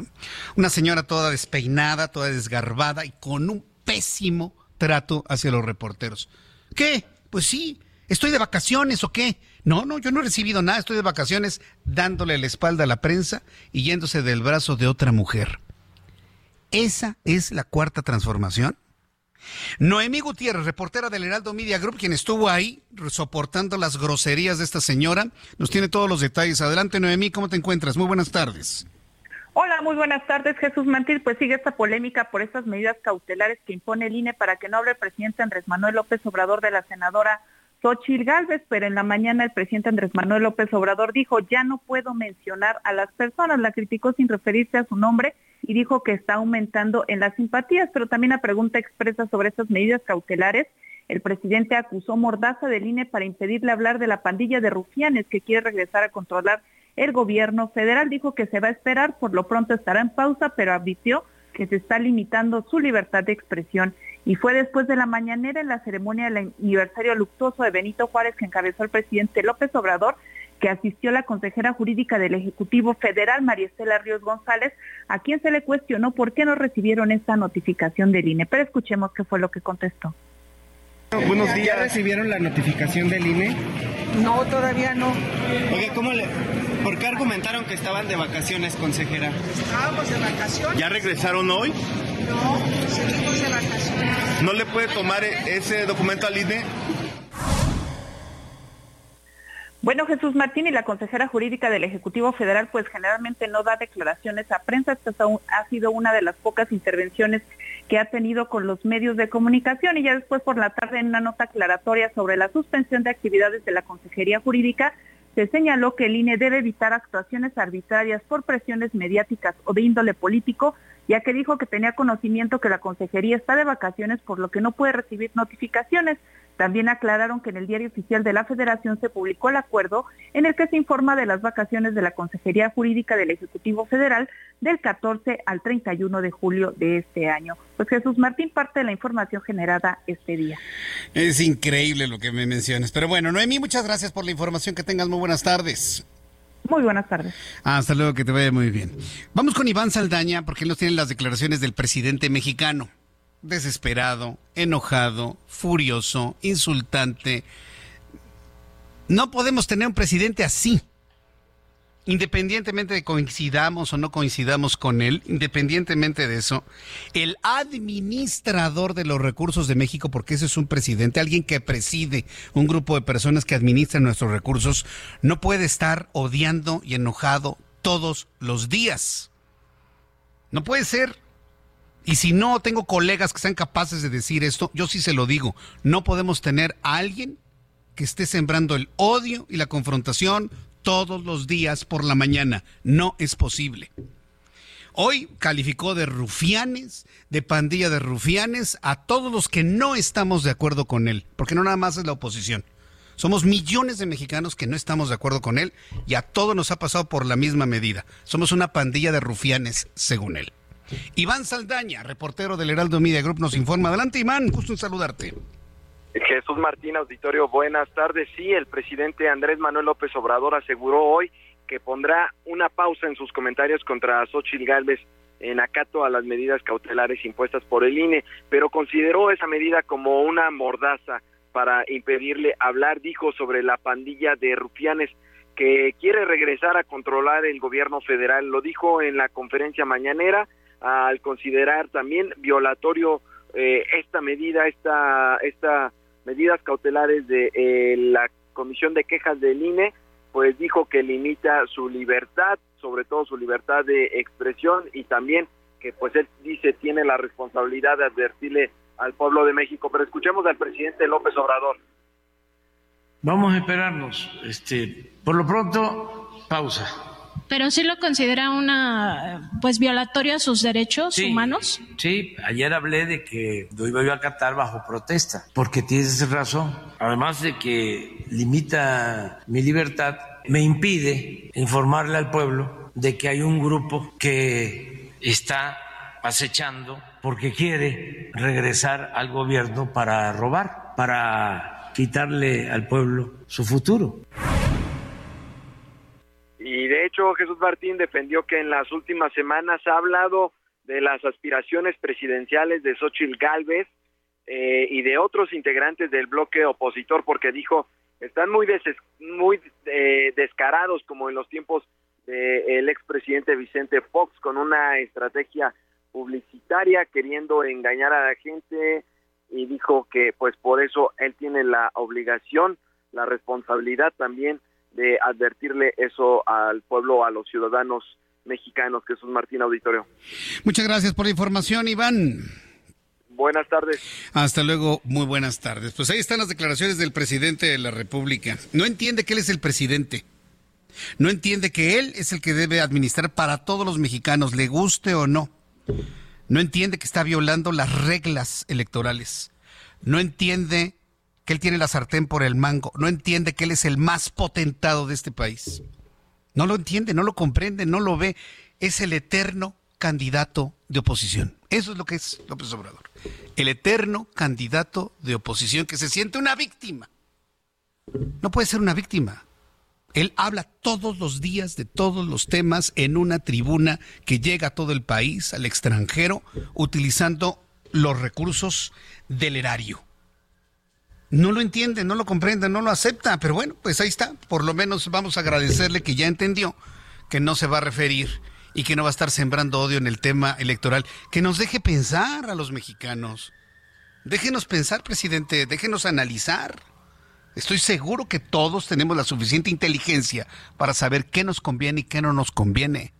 Una señora toda despeinada, toda desgarbada y con un pésimo trato hacia los reporteros. ¿Qué? Pues sí, ¿Estoy de vacaciones o qué? No, no, yo no he recibido nada, estoy de vacaciones dándole la espalda a la prensa y yéndose del brazo de otra mujer. ¿Esa es la cuarta transformación? Noemí Gutiérrez, reportera del Heraldo Media Group, quien estuvo ahí soportando las groserías de esta señora, nos tiene todos los detalles. Adelante, Noemí, ¿cómo te encuentras? Muy buenas tardes. Hola, muy buenas tardes, Jesús Mantil. Pues sigue esta polémica por estas medidas cautelares que impone el INE para que no hable el presidente Andrés Manuel López Obrador de la senadora Xochitl Galvez, pero en la mañana el presidente Andrés Manuel López Obrador dijo, ya no puedo mencionar a las personas, la criticó sin referirse a su nombre y dijo que está aumentando en las simpatías, pero también a pregunta expresa sobre estas medidas cautelares, el presidente acusó Mordaza del INE para impedirle hablar de la pandilla de rufianes que quiere regresar a controlar el gobierno federal. Dijo que se va a esperar, por lo pronto estará en pausa, pero advirtió que se está limitando su libertad de expresión y fue después de la mañanera en la ceremonia del aniversario luctuoso de Benito Juárez que encabezó el presidente López Obrador que asistió la consejera jurídica del Ejecutivo Federal, María Estela Ríos González, a quien se le cuestionó por qué no recibieron esta notificación del INE. Pero escuchemos qué fue lo que contestó. Buenos días. ¿Ya recibieron la notificación del INE? No, todavía no. Oye, ¿cómo le, ¿por qué argumentaron que estaban de vacaciones, consejera? Estábamos de vacaciones. ¿Ya regresaron hoy? No, seguimos de vacaciones. ¿No le puede tomar ese documento al INE? Bueno, Jesús Martín y la consejera jurídica del Ejecutivo Federal, pues generalmente no da declaraciones a prensa. Esta ha sido una de las pocas intervenciones que ha tenido con los medios de comunicación y ya después por la tarde en una nota aclaratoria sobre la suspensión de actividades de la Consejería Jurídica, se señaló que el INE debe evitar actuaciones arbitrarias por presiones mediáticas o de índole político, ya que dijo que tenía conocimiento que la consejería está de vacaciones por lo que no puede recibir notificaciones. También aclararon que en el diario oficial de la Federación se publicó el acuerdo en el que se informa de las vacaciones de la Consejería Jurídica del Ejecutivo Federal del 14 al 31 de julio de este año. Pues Jesús Martín, parte de la información generada este día. Es increíble lo que me mencionas. Pero bueno, Noemí, muchas gracias por la información. Que tengas muy buenas tardes. Muy buenas tardes. Hasta luego, que te vaya muy bien. Vamos con Iván Saldaña, porque él nos tiene las declaraciones del presidente mexicano. Desesperado, enojado, furioso, insultante. No podemos tener un presidente así independientemente de coincidamos o no coincidamos con él, independientemente de eso, el administrador de los recursos de México, porque ese es un presidente, alguien que preside un grupo de personas que administran nuestros recursos, no puede estar odiando y enojado todos los días. No puede ser. Y si no tengo colegas que sean capaces de decir esto, yo sí se lo digo. No podemos tener a alguien que esté sembrando el odio y la confrontación todos los días por la mañana. No es posible. Hoy calificó de rufianes, de pandilla de rufianes, a todos los que no estamos de acuerdo con él, porque no nada más es la oposición. Somos millones de mexicanos que no estamos de acuerdo con él y a todos nos ha pasado por la misma medida. Somos una pandilla de rufianes, según él. Iván Saldaña, reportero del Heraldo Media Group, nos informa. Adelante, Iván, gusto en saludarte. Jesús Martín, auditorio, buenas tardes. Sí, el presidente Andrés Manuel López Obrador aseguró hoy que pondrá una pausa en sus comentarios contra Xochitl Gálvez en acato a las medidas cautelares impuestas por el INE, pero consideró esa medida como una mordaza para impedirle hablar, dijo sobre la pandilla de rufianes que quiere regresar a controlar el gobierno federal. Lo dijo en la conferencia mañanera al considerar también violatorio eh, esta medida, esta, esta medidas cautelares de eh, la Comisión de Quejas del INE, pues dijo que limita su libertad, sobre todo su libertad de expresión y también que pues él dice tiene la responsabilidad de advertirle al pueblo de México. Pero escuchemos al presidente López Obrador. Vamos a esperarnos. Este, por lo pronto, pausa pero sí lo considera una, pues, violatoria a sus derechos humanos. Sí, ayer hablé de que lo iba a acatar bajo protesta, porque tienes razón. Además de que limita mi libertad, me impide informarle al pueblo de que hay un grupo que está acechando porque quiere regresar al gobierno para robar, para quitarle al pueblo su futuro. Y de hecho, Jesús Martín defendió que en las últimas semanas ha hablado de las aspiraciones presidenciales de Xochitl Galvez eh, y de otros integrantes del bloque opositor, porque dijo están muy muy eh, descarados como en los tiempos del expresidente Vicente Fox con una estrategia publicitaria queriendo engañar a la gente y dijo que pues por eso él tiene la obligación, la responsabilidad también de advertirle eso al pueblo, a los ciudadanos mexicanos. Jesús Martín Auditorio. Muchas gracias por la información, Iván. Buenas tardes. Hasta luego, muy buenas tardes. Pues ahí están las declaraciones del presidente de la República. No entiende que él es el presidente. No entiende que él es el que debe administrar para todos los mexicanos, le guste o no. No entiende que está violando las reglas electorales. No entiende que él tiene la sartén por el mango, no entiende que él es el más potentado de este país. No lo entiende, no lo comprende, no lo ve. Es el eterno candidato de oposición. Eso es lo que es López Obrador. El eterno candidato de oposición que se siente una víctima. No puede ser una víctima. Él habla todos los días de todos los temas en una tribuna que llega a todo el país, al extranjero, utilizando los recursos del erario no lo entiende, no lo comprende, no lo acepta, pero bueno, pues ahí está. Por lo menos vamos a agradecerle que ya entendió que no se va a referir y que no va a estar sembrando odio en el tema electoral. Que nos deje pensar a los mexicanos. Déjenos pensar, presidente, déjenos analizar. Estoy seguro que todos tenemos la suficiente inteligencia para saber qué nos conviene y qué no nos conviene.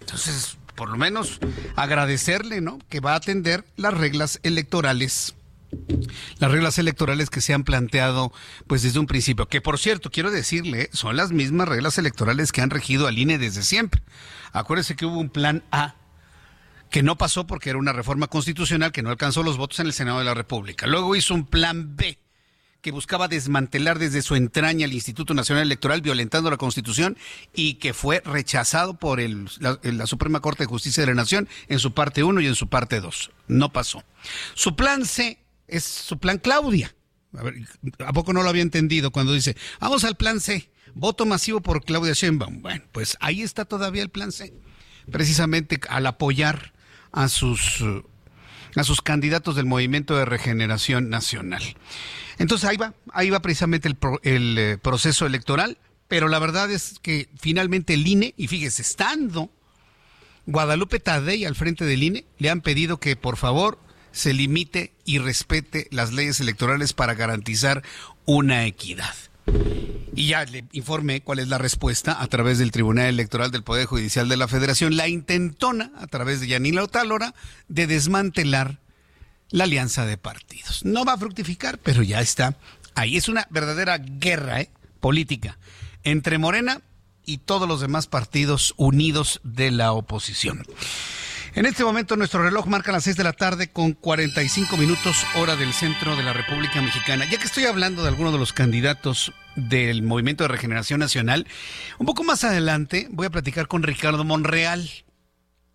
Entonces, por lo menos agradecerle, ¿no? Que va a atender las reglas electorales las reglas electorales que se han planteado pues desde un principio, que por cierto, quiero decirle, son las mismas reglas electorales que han regido al INE desde siempre. Acuérdese que hubo un plan A que no pasó porque era una reforma constitucional que no alcanzó los votos en el Senado de la República. Luego hizo un plan B que buscaba desmantelar desde su entraña el Instituto Nacional Electoral violentando la Constitución y que fue rechazado por la, la, Suprema Corte de Justicia de la Nación en su parte 1 y en su parte 2. No pasó. Su plan C es su plan Claudia. A, ver, ¿A poco no lo había entendido cuando dice, vamos al plan C? voto masivo por Claudia Sheinbaum. Bueno, pues ahí está todavía el plan C, precisamente al apoyar a sus a sus candidatos del Movimiento de Regeneración Nacional. Entonces ahí va, ahí va precisamente el, el eh, proceso electoral, pero la verdad es que finalmente el INE, y fíjese, estando Guadalupe Tadei al frente del INE, le han pedido que por favor se limite y respete las leyes electorales para garantizar una equidad. Y ya le informé cuál es la respuesta a través del Tribunal Electoral del Poder Judicial de la Federación, la intentona a través de Yanila Otálora de desmantelar la alianza de partidos. No va a fructificar, pero ya está. Ahí es una verdadera guerra ¿eh? política entre Morena y todos los demás partidos unidos de la oposición. En este momento nuestro reloj marca las 6 de la tarde con 45 minutos hora del centro de la República Mexicana. Ya que estoy hablando de algunos de los candidatos del Movimiento de Regeneración Nacional, un poco más adelante voy a platicar con Ricardo Monreal.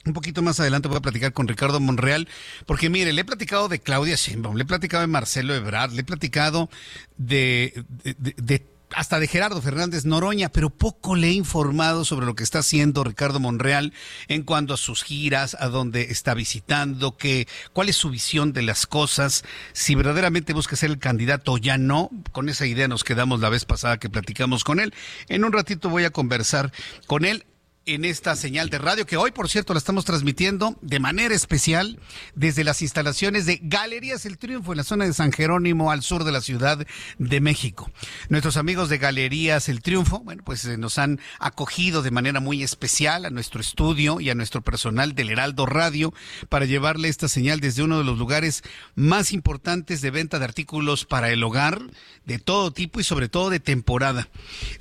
Un poquito más adelante voy a platicar con Ricardo Monreal, porque mire, le he platicado de Claudia Sheinbaum, le he platicado de Marcelo Ebrard, le he platicado de, de, de hasta de Gerardo Fernández Noroña, pero poco le he informado sobre lo que está haciendo Ricardo Monreal en cuanto a sus giras, a dónde está visitando, que, cuál es su visión de las cosas, si verdaderamente busca ser el candidato o ya no. Con esa idea nos quedamos la vez pasada que platicamos con él. En un ratito voy a conversar con él en esta señal de radio que hoy, por cierto, la estamos transmitiendo de manera especial desde las instalaciones de Galerías El Triunfo en la zona de San Jerónimo al sur de la Ciudad de México. Nuestros amigos de Galerías El Triunfo, bueno, pues eh, nos han acogido de manera muy especial a nuestro estudio y a nuestro personal del Heraldo Radio para llevarle esta señal desde uno de los lugares más importantes de venta de artículos para el hogar de todo tipo y sobre todo de temporada.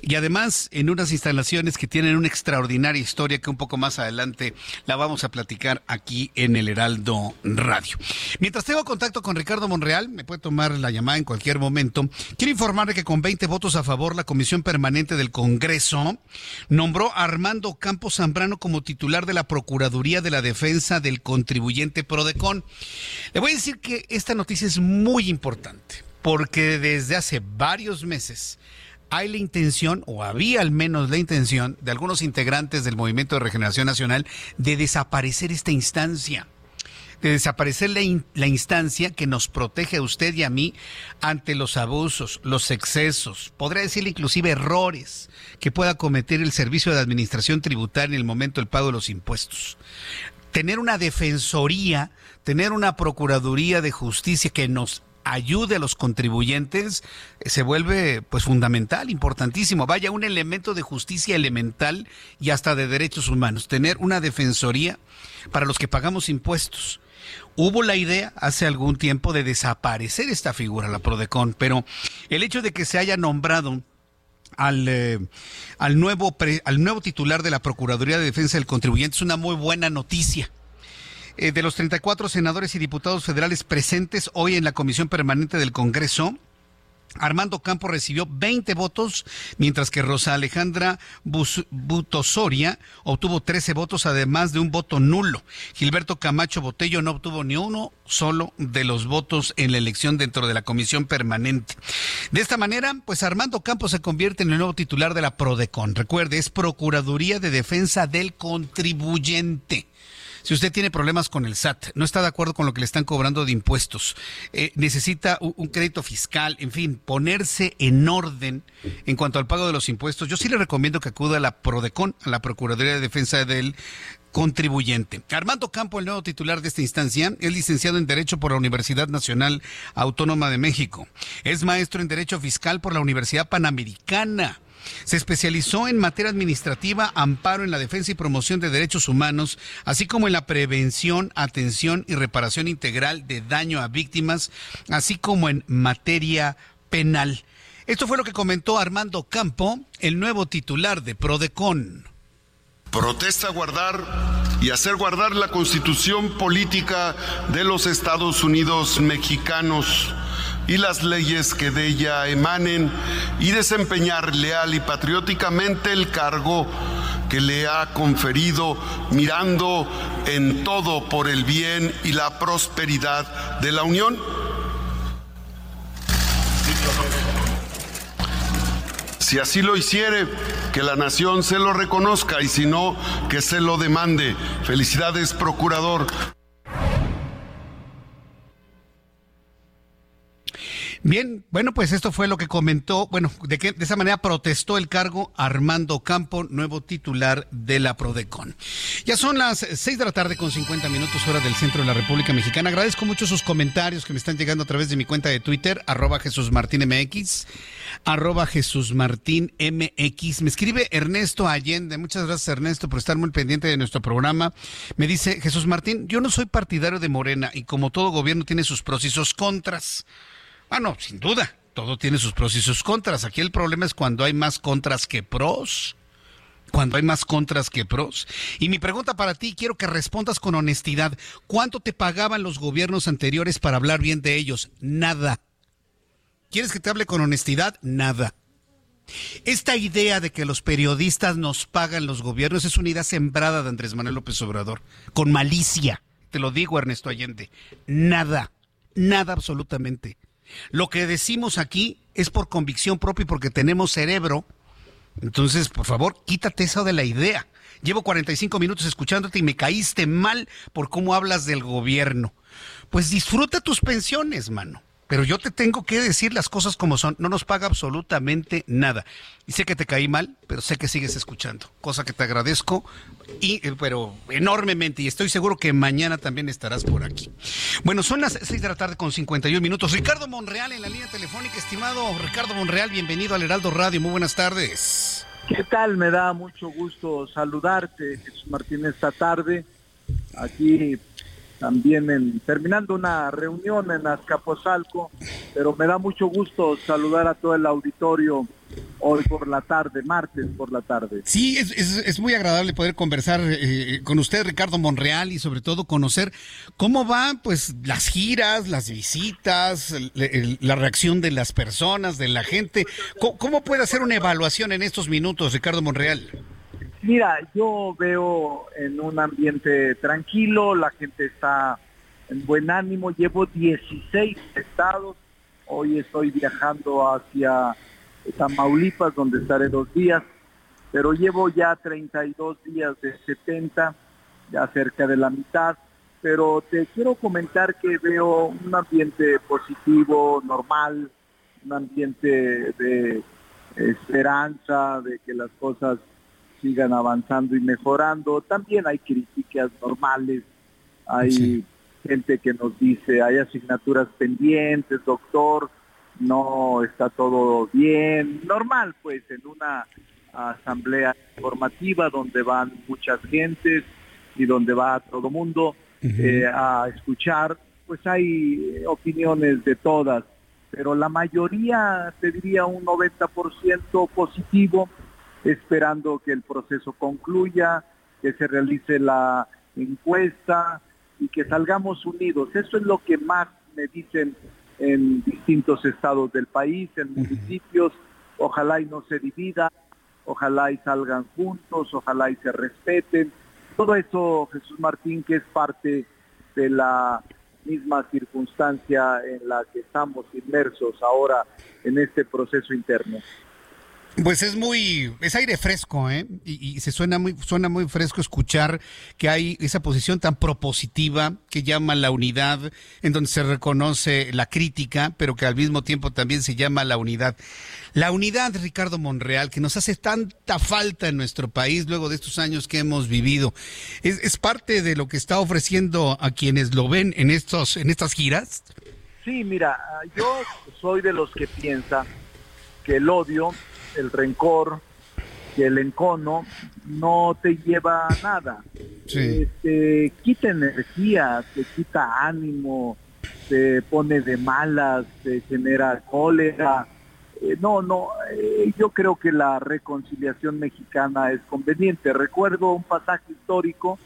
Y además en unas instalaciones que tienen un extraordinario historia que un poco más adelante la vamos a platicar aquí en el Heraldo Radio. Mientras tengo contacto con Ricardo Monreal, me puede tomar la llamada en cualquier momento, quiero informarle que con 20 votos a favor, la Comisión Permanente del Congreso nombró a Armando Campos Zambrano como titular de la Procuraduría de la Defensa del Contribuyente Prodecon. Le voy a decir que esta noticia es muy importante porque desde hace varios meses hay la intención, o había al menos la intención, de algunos integrantes del Movimiento de Regeneración Nacional de desaparecer esta instancia de desaparecer la, instancia que nos protege a usted y a mí ante los abusos, los excesos, podría decirle inclusive errores que pueda cometer el Servicio de Administración Tributaria en el momento del pago de los impuestos. Tener una defensoría, tener una Procuraduría de Justicia que nos ayude a los contribuyentes eh, se vuelve pues fundamental, importantísimo. Vaya, un elemento de justicia elemental y hasta de derechos humanos. Tener una defensoría para los que pagamos impuestos. Hubo la idea hace algún tiempo de desaparecer esta figura, la Prodecon, pero el hecho de que se haya nombrado al, eh, al, nuevo al nuevo titular de la Procuraduría de Defensa del Contribuyente es una muy buena noticia eh, de los 34 senadores y diputados federales presentes hoy en la Comisión Permanente del Congreso, Armando Campos recibió 20 votos, mientras que Rosa Alejandra Butosoria obtuvo 13 votos, además de un voto nulo. Gilberto Camacho Botello no obtuvo ni uno solo de los votos en la elección dentro de la comisión permanente. De esta manera, pues Armando Campos se convierte en el nuevo titular de la PRODECON. Recuerde, es Procuraduría de Defensa del Contribuyente si usted tiene problemas con el SAT, no está de acuerdo con lo que le están cobrando de impuestos, eh, necesita un, crédito fiscal, en fin, ponerse en orden en cuanto al pago de los impuestos, yo sí le recomiendo que acuda a la PRODECON, a la Procuraduría de Defensa del contribuyente. Armando Campo, el nuevo titular de esta instancia, es licenciado en Derecho por la Universidad Nacional Autónoma de México. Es maestro en Derecho Fiscal por la Universidad Panamericana. Se especializó en materia administrativa, amparo en la defensa y promoción de derechos humanos, así como en la prevención, atención y reparación integral de daño a víctimas, así como en materia penal. Esto fue lo que comentó Armando Campo, el nuevo titular de Prodecon. Protesta guardar y hacer guardar la constitución política de los Estados Unidos mexicanos y las leyes que de ella emanen y desempeñar leal y patrióticamente el cargo que le ha conferido mirando en todo por el bien y la prosperidad de la Unión. Si así lo hiciere, que la nación se lo reconozca y si no, que se lo demande. Felicidades, procurador. Bien, bueno, pues esto fue lo que comentó, bueno, de que de esa manera protestó el cargo Armando Campo, nuevo titular de la Prodecon. Ya son las seis de la tarde con 50 minutos hora del centro de la República Mexicana. Agradezco mucho sus comentarios que me están llegando a través de mi cuenta de Twitter, arroba Jesús Martín MX, arroba Jesús Martín MX. Me escribe Ernesto Allende. Muchas gracias Ernesto por estar muy pendiente de nuestro programa. Me dice Jesús Martín, yo no soy partidario de Morena y como todo gobierno tiene sus pros y sus contras. Ah, no, sin duda. Todo tiene sus pros y sus contras. Aquí el problema es cuando hay más contras que pros. Cuando hay más contras que pros. Y mi pregunta para ti, quiero que respondas con honestidad. ¿Cuánto te pagaban los gobiernos anteriores para hablar bien de ellos? Nada. ¿Quieres que te hable con honestidad? Nada. Esta idea de que los periodistas nos pagan los gobiernos es una idea sembrada de Andrés Manuel López Obrador, con malicia. Te lo digo, Ernesto Allende. Nada. Nada absolutamente. Lo que decimos aquí es por convicción propia y porque tenemos cerebro. Entonces, por favor, quítate eso de la idea. Llevo 45 minutos escuchándote y me caíste mal por cómo hablas del gobierno. Pues disfruta tus pensiones, mano. Pero yo te tengo que decir las cosas como son. No nos paga absolutamente nada. Y sé que te caí mal, pero sé que sigues escuchando. Cosa que te agradezco, y, eh, pero enormemente. Y estoy seguro que mañana también estarás por aquí. Bueno, son las 6 de la tarde con 51 minutos. Ricardo Monreal en la línea telefónica. Estimado Ricardo Monreal, bienvenido al Heraldo Radio. Muy buenas tardes. ¿Qué tal? Me da mucho gusto saludarte, Jesús Martín, esta tarde. Aquí también en, terminando una reunión en Azcapotzalco, pero me da mucho gusto saludar a todo el auditorio hoy por la tarde, martes por la tarde. Sí, es, es, muy agradable poder conversar eh, con usted, Ricardo Monreal, y sobre todo conocer cómo van pues las giras, las visitas, la reacción de las personas, de la gente. ¿Cómo, ¿Cómo puede hacer una evaluación en estos minutos, Ricardo Monreal? Mira, yo veo en un ambiente tranquilo, la gente está en buen ánimo, llevo 16 estados, hoy estoy viajando hacia Tamaulipas, donde estaré dos días, pero llevo ya 32 días de 70, ya cerca de la mitad, pero te quiero comentar que veo un ambiente positivo, normal, un ambiente de esperanza, de que las cosas sigan avanzando y mejorando. También hay críticas normales, hay gente que nos dice, hay asignaturas pendientes, doctor, no está todo bien, normal pues en una asamblea informativa donde van muchas gentes y donde va todo mundo eh, a escuchar, pues hay opiniones de todas, pero la mayoría, te diría un 90% positivo, esperando que el proceso concluya, que se realice la encuesta y que salgamos unidos. Eso es lo que más me dicen en distintos estados del país, en municipios. Ojalá y no se divida, ojalá y salgan juntos, ojalá y se respeten. Todo eso, Jesús Martín, que es parte de la misma circunstancia en la que estamos inmersos ahora en este proceso interno. Pues es muy, es aire fresco, ¿eh? Y, se suena muy, suena muy fresco escuchar que hay esa posición tan propositiva que llama la unidad, en donde se reconoce la crítica, pero que al mismo tiempo también se llama la unidad. La unidad, Ricardo Monreal, que nos hace tanta falta en nuestro país luego de estos años que hemos vivido, es, es parte de lo que está ofreciendo a quienes lo ven en estos, en estas giras. Sí, mira, yo soy de los que piensa que el odio el rencor, que el encono no te lleva a nada. Te quita energía, te quita ánimo, te pone de malas, te genera cólera. Eh, no, no, eh, yo creo que la reconciliación mexicana es conveniente. Recuerdo un pasaje histórico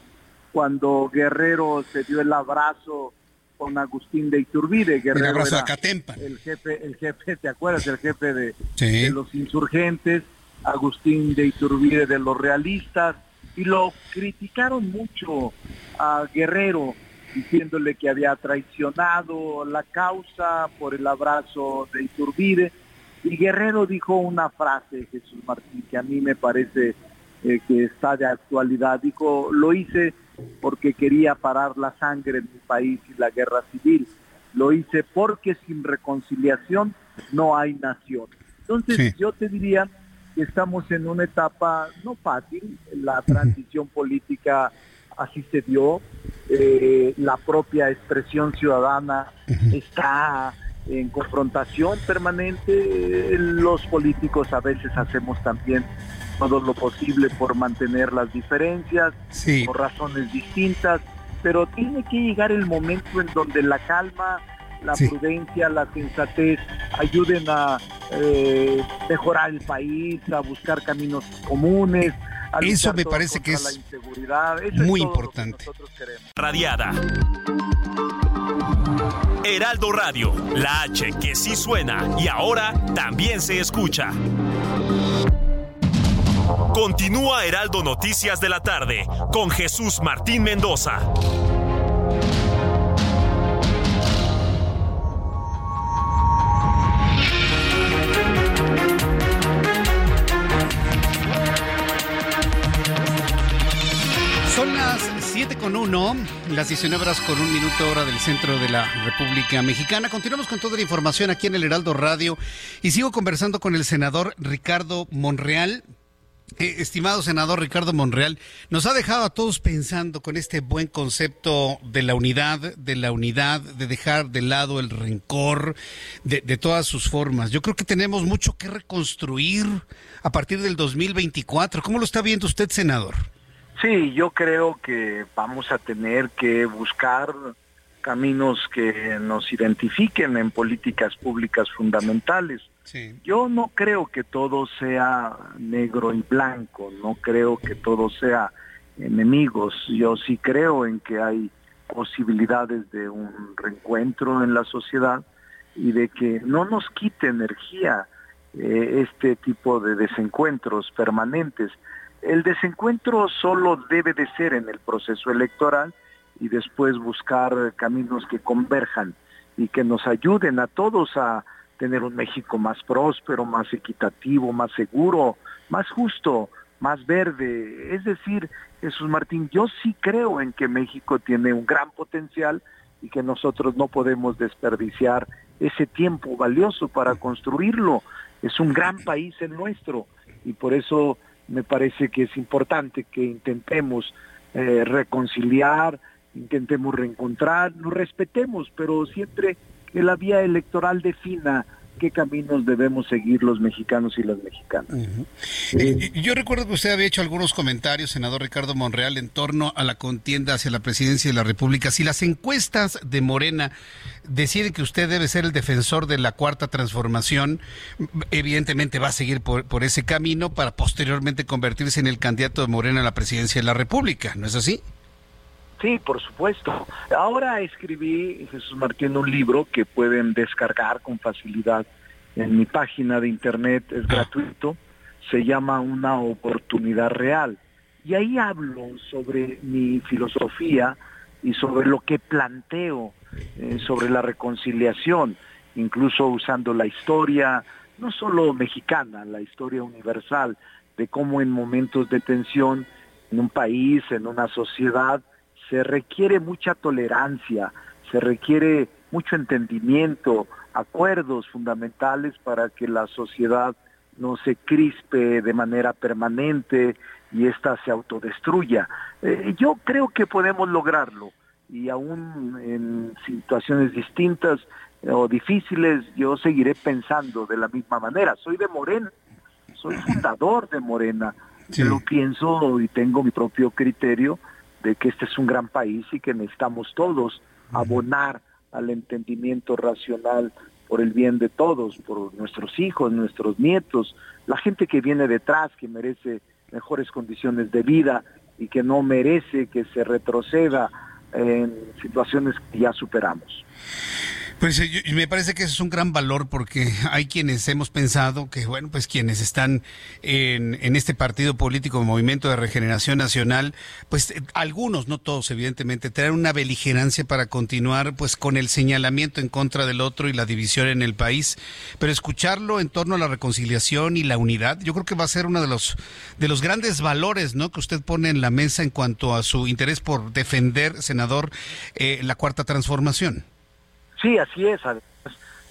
cuando Guerrero se dio el abrazo con Agustín de Iturbide. Guerrero el jefe, el jefe, ¿te acuerdas? El jefe de, de, los insurgentes, Agustín de Iturbide de los realistas, y lo criticaron mucho a Guerrero, diciéndole que había traicionado la causa por el abrazo de Iturbide. Y Guerrero dijo una frase, Jesús Martín, que a mí me parece eh, que está de actualidad. Dijo, lo hice porque quería parar la sangre en mi país y la guerra civil. Lo hice porque sin reconciliación no hay nación. Entonces yo te diría que estamos en una etapa no fácil, la transición política así se dio, eh, la propia expresión ciudadana está en confrontación permanente, los políticos a veces hacemos también todo lo posible por mantener las diferencias, por razones distintas, pero tiene que llegar el momento en donde la calma, la prudencia, la sensatez ayuden a eh, mejorar el país, a buscar caminos comunes. A Eso me parece que es muy importante. Radiada. Heraldo Radio, la H que sí suena y ahora también se escucha. Continúa Heraldo Noticias de la tarde con Jesús Martín Mendoza. Son las 7 con 1, las 19 horas con un minuto hora del centro de la República Mexicana. Continuamos con toda la información aquí en el Heraldo Radio y sigo conversando con el senador Ricardo Monreal. Eh, estimado senador Ricardo Monreal, nos ha dejado a todos pensando con este buen concepto de la unidad, de la unidad, de dejar de lado el rencor de, de todas sus formas. Yo creo que tenemos mucho que reconstruir a partir del 2024. ¿Cómo lo está viendo usted, senador? Sí, yo creo que vamos a tener que buscar caminos que nos identifiquen en políticas públicas fundamentales. Yo no creo que todo sea negro y blanco, no creo que todo sea enemigos, yo sí creo en que hay posibilidades de un reencuentro en la sociedad y de que no nos quite energía eh, este tipo de desencuentros permanentes. El desencuentro solo debe de ser en el proceso electoral y después buscar caminos que converjan y que nos ayuden a todos a tener un México más próspero, más equitativo, más seguro, más justo, más verde. Es decir, Jesús Martín, yo sí creo en que México tiene un gran potencial y que nosotros no podemos desperdiciar ese tiempo valioso para construirlo. Es un gran país el nuestro y por eso me parece que es importante que intentemos eh, reconciliar, intentemos reencontrar, nos respetemos, pero siempre que la vía electoral defina qué caminos debemos seguir los mexicanos y las mexicanas. Eh, yo recuerdo que usted había hecho algunos comentarios, senador Ricardo Monreal, en torno a la contienda hacia la presidencia de la República. Si las encuestas de Morena deciden que usted debe ser el defensor de la cuarta transformación, evidentemente va a seguir por, por ese camino para posteriormente convertirse en el candidato de Morena a la presidencia de la República, ¿no es así? Sí, por supuesto. Ahora escribí, Jesús Martín, un libro que pueden descargar con facilidad en mi página de internet, es gratuito, se llama Una oportunidad real. Y ahí hablo sobre mi filosofía y sobre lo que planteo eh, sobre la reconciliación, incluso usando la historia, no solo mexicana, la historia universal, de cómo en momentos de tensión en un país, en una sociedad, se requiere mucha tolerancia, se requiere mucho entendimiento, acuerdos fundamentales para que la sociedad no se crispe de manera permanente y ésta se autodestruya. Eh, yo creo que podemos lograrlo y aún en situaciones distintas o difíciles yo seguiré pensando de la misma manera. Soy de Morena, soy (laughs) fundador de Morena, yo pienso y tengo mi propio criterio de que este es un gran país y que necesitamos todos abonar al entendimiento racional por el bien de todos, por nuestros hijos, nuestros nietos, la gente que viene detrás, que merece mejores condiciones de vida y que no merece que se retroceda en situaciones que ya superamos. Pues me parece que eso es un gran valor porque hay quienes hemos pensado que, bueno, pues quienes están en, en este partido político, Movimiento de Regeneración Nacional, pues eh, algunos, no todos, evidentemente, traen una beligerancia para continuar pues con el señalamiento en contra del otro y la división en el país. Pero escucharlo en torno a la reconciliación y la unidad, yo creo que va a ser uno de los, de los grandes valores, ¿no? Que usted pone en la mesa en cuanto a su interés por defender, senador, eh, la cuarta transformación. Sí, así es. Además,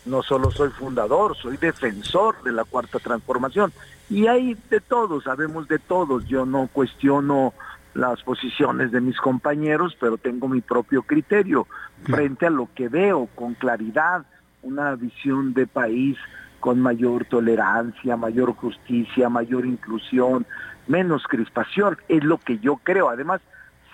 no solo soy fundador, soy defensor de la cuarta transformación. Y hay de todos, sabemos de todos. Yo no cuestiono las posiciones de mis compañeros, pero tengo mi propio criterio frente a lo que veo con claridad, una visión de país con mayor tolerancia, mayor justicia, mayor inclusión, menos crispación, es lo que yo creo. Además,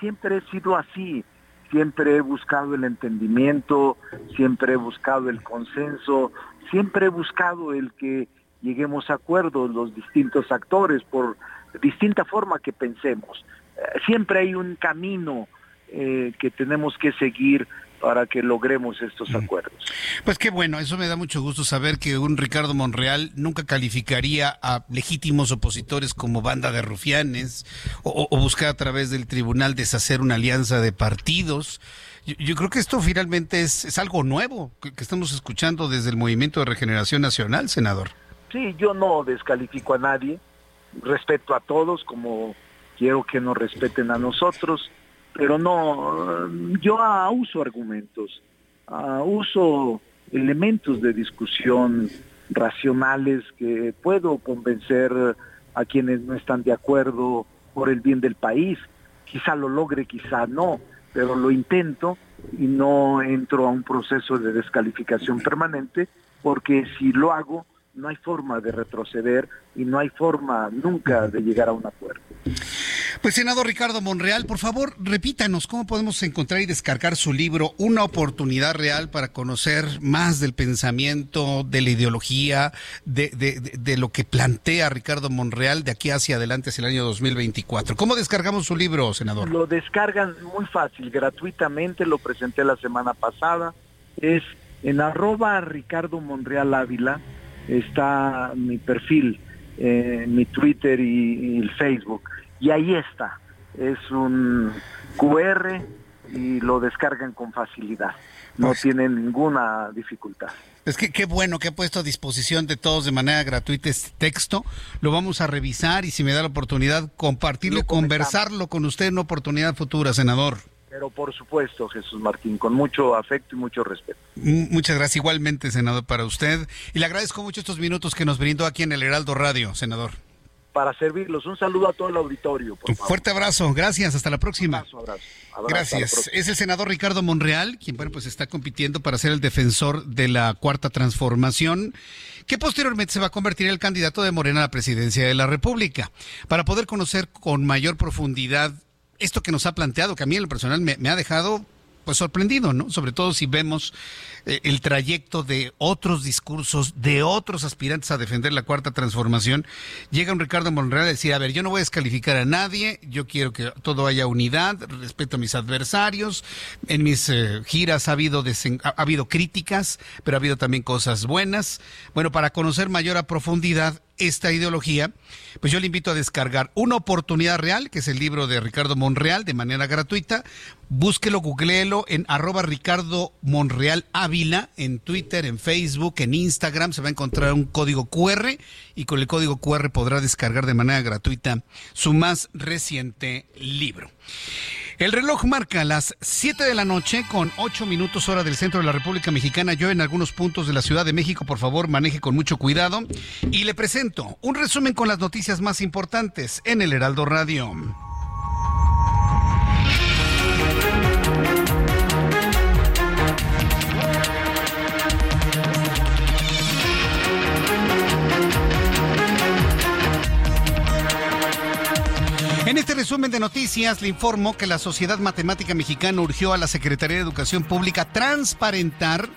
siempre he sido así siempre he buscado el entendimiento, siempre he buscado el consenso, siempre he buscado el que lleguemos a acuerdos los distintos actores por distinta forma que pensemos. Eh, siempre hay un camino eh, que tenemos que seguir para que logremos estos acuerdos. Pues qué bueno, eso me da mucho gusto saber que un Ricardo Monreal nunca calificaría a legítimos opositores como banda de rufianes o, buscar a través del tribunal deshacer una alianza de partidos. Yo, creo que esto finalmente es, algo nuevo que, que estamos escuchando desde el Movimiento de Regeneración Nacional, senador. Sí, yo no descalifico a nadie, respeto a todos como quiero que nos respeten a nosotros pero no, yo uso argumentos, uso elementos de discusión racionales que puedo convencer a quienes no están de acuerdo por el bien del país. Quizá lo logre, quizá no, pero lo intento y no entro a un proceso de descalificación permanente porque si lo hago no hay forma de retroceder y no hay forma nunca de llegar a un acuerdo. Pues senador Ricardo Monreal, por favor, repítanos cómo podemos encontrar y descargar su libro Una oportunidad real para conocer más del pensamiento, de la ideología, de, de, lo que plantea Ricardo Monreal de aquí hacia adelante, hacia el año 2024. ¿Cómo descargamos su libro, senador? Lo descargan muy fácil, gratuitamente, lo presenté la semana pasada. Es en arroba Ricardo Monreal Ávila, está mi perfil, eh, mi Twitter y el Facebook y ahí está. Es un QR y lo descargan con facilidad. No pues tienen ninguna dificultad. Es que qué bueno que he puesto a disposición de todos de manera gratuita este texto. Lo vamos a revisar y si me da la oportunidad, compartirlo, conversarlo con usted en una oportunidad futura, senador. Pero por supuesto, Jesús Martín, con mucho afecto y mucho respeto. Muchas gracias igualmente, senador, para usted. Y le agradezco mucho estos minutos que nos brindó aquí en el Heraldo Radio, senador para servirlos. Un saludo a todo el auditorio. Un fuerte abrazo, gracias, hasta la próxima. Abrazo, abrazo, gracias. Es el senador Ricardo Monreal, quien bueno, pues está compitiendo para ser el defensor de la cuarta transformación, que posteriormente se va a convertir en el candidato de Morena a la presidencia de la República. Para poder conocer con mayor profundidad esto que nos ha planteado, que a mí en lo personal me ha dejado pues sorprendido, ¿no? Sobre todo si vemos eh, el trayecto de otros discursos, de otros aspirantes a defender la cuarta transformación. Llega un Ricardo Monreal a decir, a ver, yo no voy a descalificar a nadie, yo quiero que todo haya unidad, respeto a mis adversarios. En mis eh, giras ha habido, ha habido críticas, pero ha habido también cosas buenas. Bueno, para conocer mayor a profundidad esta ideología, pues yo le invito a descargar Una oportunidad real, que es el libro de Ricardo Monreal, de manera gratuita. Búsquelo, googleelo en arroba Ricardo Monreal Ávila, en Twitter, en Facebook, en Instagram. Se va a encontrar un código QR y con el código QR podrá descargar de manera gratuita su más reciente libro. El reloj marca las 7 de la noche con 8 minutos hora del centro de la República Mexicana. Yo en algunos puntos de la Ciudad de México, por favor, maneje con mucho cuidado. Y le presento un resumen con las noticias más importantes en el Heraldo Radio. En este resumen de noticias le informo que la Sociedad Matemática Mexicana urgió a la Secretaría de Educación Pública transparentar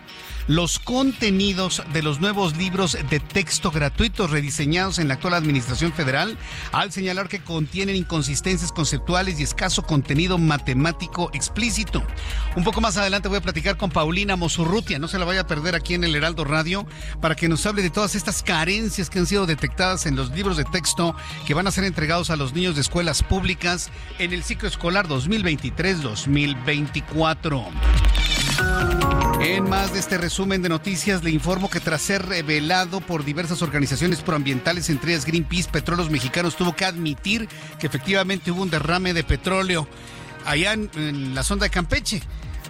los contenidos de los nuevos libros de texto gratuitos rediseñados en la actual administración federal al señalar que contienen inconsistencias conceptuales y escaso contenido matemático explícito. Un poco más adelante voy a platicar con Paulina Mosurrutia, no se la vaya a perder aquí en el Heraldo Radio, para que nos hable de todas estas carencias que han sido detectadas en los libros de texto que van a ser entregados a los niños de escuelas públicas en el ciclo escolar 2023-2024. En más de este resumen de noticias, le informo que tras ser revelado por diversas organizaciones proambientales, entre ellas Greenpeace, Petróleos Mexicanos tuvo que admitir que efectivamente hubo un derrame de petróleo allá en, la zona de Campeche.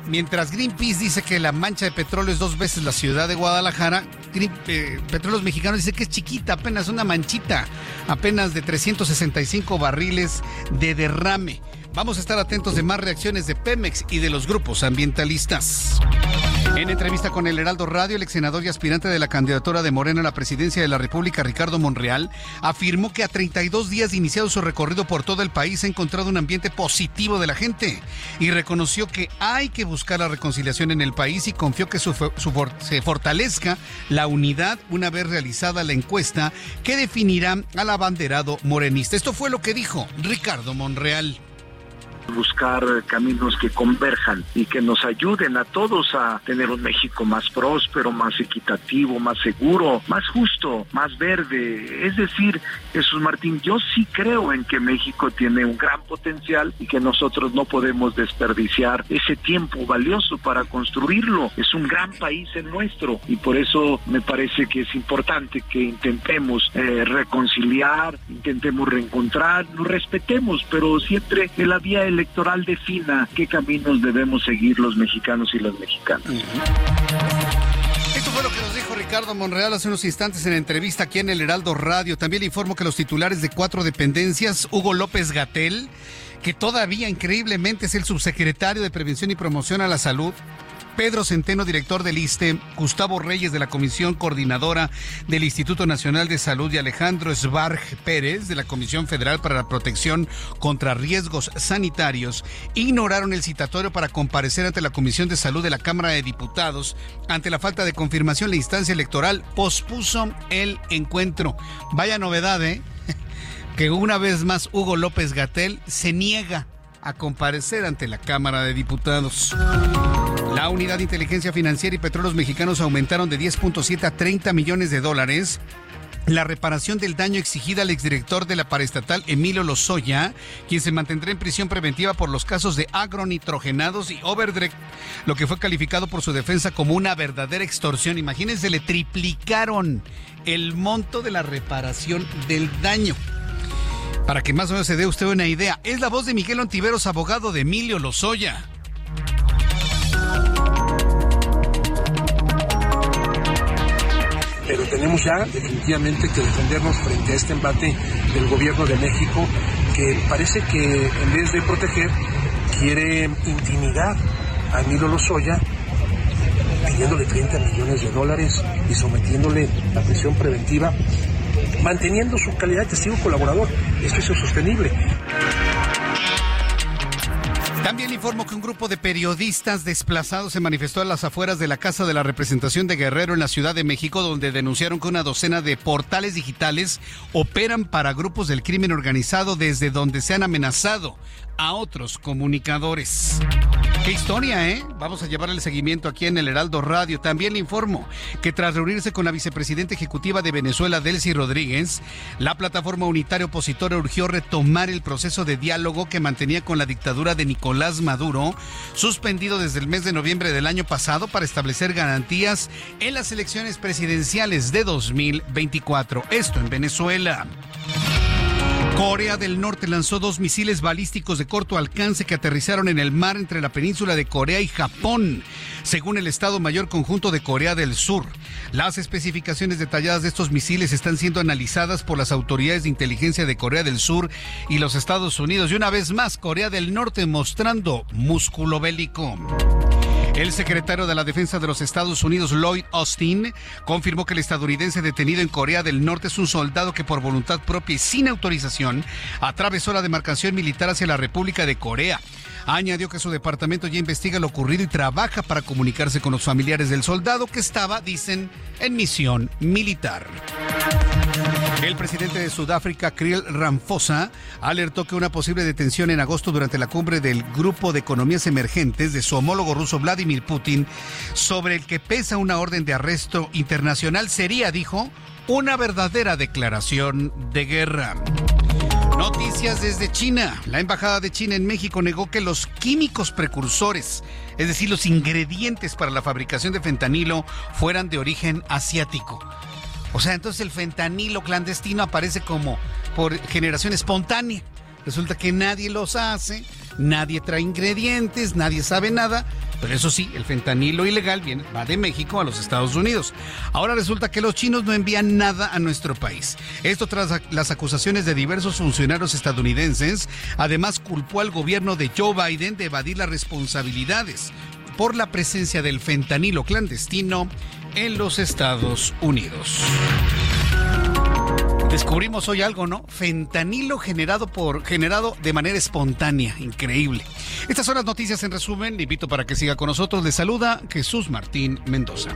Mientras Greenpeace dice que la mancha de petróleo es dos veces la ciudad de Guadalajara, eh, Petróleos Mexicanos dice que es chiquita, apenas una manchita, apenas de 365 barriles de derrame. Vamos a estar atentos de más reacciones de Pemex y de los grupos ambientalistas. En entrevista con el Heraldo Radio, el ex senador y aspirante de la candidatura de Morena a la presidencia de la República, Ricardo Monreal, afirmó que a 32 días de iniciado su recorrido por todo el país ha encontrado un ambiente positivo de la gente y reconoció que hay que buscar la reconciliación en el país y confió que se fortalezca la unidad una vez realizada la encuesta que definirá al abanderado morenista. Esto fue lo que dijo Ricardo Monreal buscar caminos que converjan y que nos ayuden a todos a tener un México más próspero, más equitativo, más seguro, más justo, más verde. Es decir, Jesús Martín, yo sí creo en que México tiene un gran potencial y que nosotros no podemos desperdiciar ese tiempo valioso para construirlo. Es un gran país el nuestro y por eso me parece que es importante que intentemos eh, reconciliar, intentemos reencontrar, nos respetemos, pero siempre en la vía electoral defina qué caminos debemos seguir los mexicanos y las mexicanas. Esto fue lo que nos dijo Ricardo Monreal hace unos instantes en la entrevista aquí en el Heraldo Radio. También le informo que los titulares de cuatro dependencias, Hugo López Gatel, que todavía increíblemente es el subsecretario de Prevención y Promoción a la Salud, Pedro Centeno, director del ISTE, Gustavo Reyes de la Comisión Coordinadora del Instituto Nacional de Salud y Alejandro Sbarg Pérez de la Comisión Federal para la Protección contra Riesgos Sanitarios ignoraron el citatorio para comparecer ante la Comisión de Salud de la Cámara de Diputados. Ante la falta de confirmación, la instancia electoral pospuso el encuentro. Vaya novedad, ¿eh? (laughs) que una vez más Hugo López Gatel se niega a comparecer ante la Cámara de Diputados. La unidad de inteligencia financiera y petróleos mexicanos aumentaron de 10.7 a 30 millones de dólares la reparación del daño exigida al exdirector de la paraestatal Emilio Lozoya, quien se mantendrá en prisión preventiva por los casos de agronitrogenados y overdreck, lo que fue calificado por su defensa como una verdadera extorsión. Imagínense, le triplicaron el monto de la reparación del daño. Para que más o menos se dé usted una idea, es la voz de Miguel Ontiveros, abogado de Emilio Lozoya. Pero tenemos ya definitivamente que defendernos frente a este embate del gobierno de México que parece que en vez de proteger quiere intimidar a Emilio Lozoya pidiéndole 30 millones de dólares y sometiéndole a prisión preventiva manteniendo su calidad de testigo colaborador. Esto es sostenible. También informo que un grupo de periodistas desplazados se manifestó a las afueras de la Casa de la Representación de Guerrero en la Ciudad de México, donde denunciaron que una docena de portales digitales operan para grupos del crimen organizado desde donde se han amenazado a otros comunicadores. Qué historia, ¿eh? Vamos a llevar el seguimiento aquí en el Heraldo Radio. También le informo que tras reunirse con la vicepresidenta ejecutiva de Venezuela, Delcy Rodríguez, la plataforma unitaria opositora urgió retomar el proceso de diálogo que mantenía con la dictadura de Nicolás Maduro, suspendido desde el mes de noviembre del año pasado para establecer garantías en las elecciones presidenciales de 2024. Esto en Venezuela. Corea del Norte lanzó dos misiles balísticos de corto alcance que aterrizaron en el mar entre la península de Corea y Japón, según el Estado Mayor Conjunto de Corea del Sur. Las especificaciones detalladas de estos misiles están siendo analizadas por las autoridades de inteligencia de Corea del Sur y los Estados Unidos. Y una vez más, Corea del Norte mostrando músculo bélico. El secretario de la Defensa de los Estados Unidos, Lloyd Austin, confirmó que el estadounidense detenido en Corea del Norte es un soldado que por voluntad propia y sin autorización atravesó la demarcación militar hacia la República de Corea. Añadió que su departamento ya investiga lo ocurrido y trabaja para comunicarse con los familiares del soldado que estaba, dicen, en misión militar. El presidente de Sudáfrica, Kriel Ramaphosa, alertó que una posible detención en agosto durante la cumbre del Grupo de Economías Emergentes de su homólogo ruso Vladimir Putin, sobre el que pesa una orden de arresto internacional, sería, dijo, una verdadera declaración de guerra. Noticias desde China. La Embajada de China en México negó que los químicos precursores, es decir, los ingredientes para la fabricación de fentanilo, fueran de origen asiático. O sea, entonces el fentanilo clandestino aparece como por generación espontánea. Resulta que nadie los hace, nadie trae ingredientes, nadie sabe nada, pero eso sí, el fentanilo ilegal viene, va de México a los Estados Unidos. Ahora resulta que los chinos no envían nada a nuestro país. Esto tras las acusaciones de diversos funcionarios estadounidenses. Además, culpó al gobierno de Joe Biden de evadir las responsabilidades por la presencia del fentanilo clandestino en los Estados Unidos. Descubrimos hoy algo, ¿no? Fentanilo generado por generado de manera espontánea, increíble. Estas son las noticias en resumen. Le invito para que siga con nosotros. Le saluda Jesús Martín Mendoza.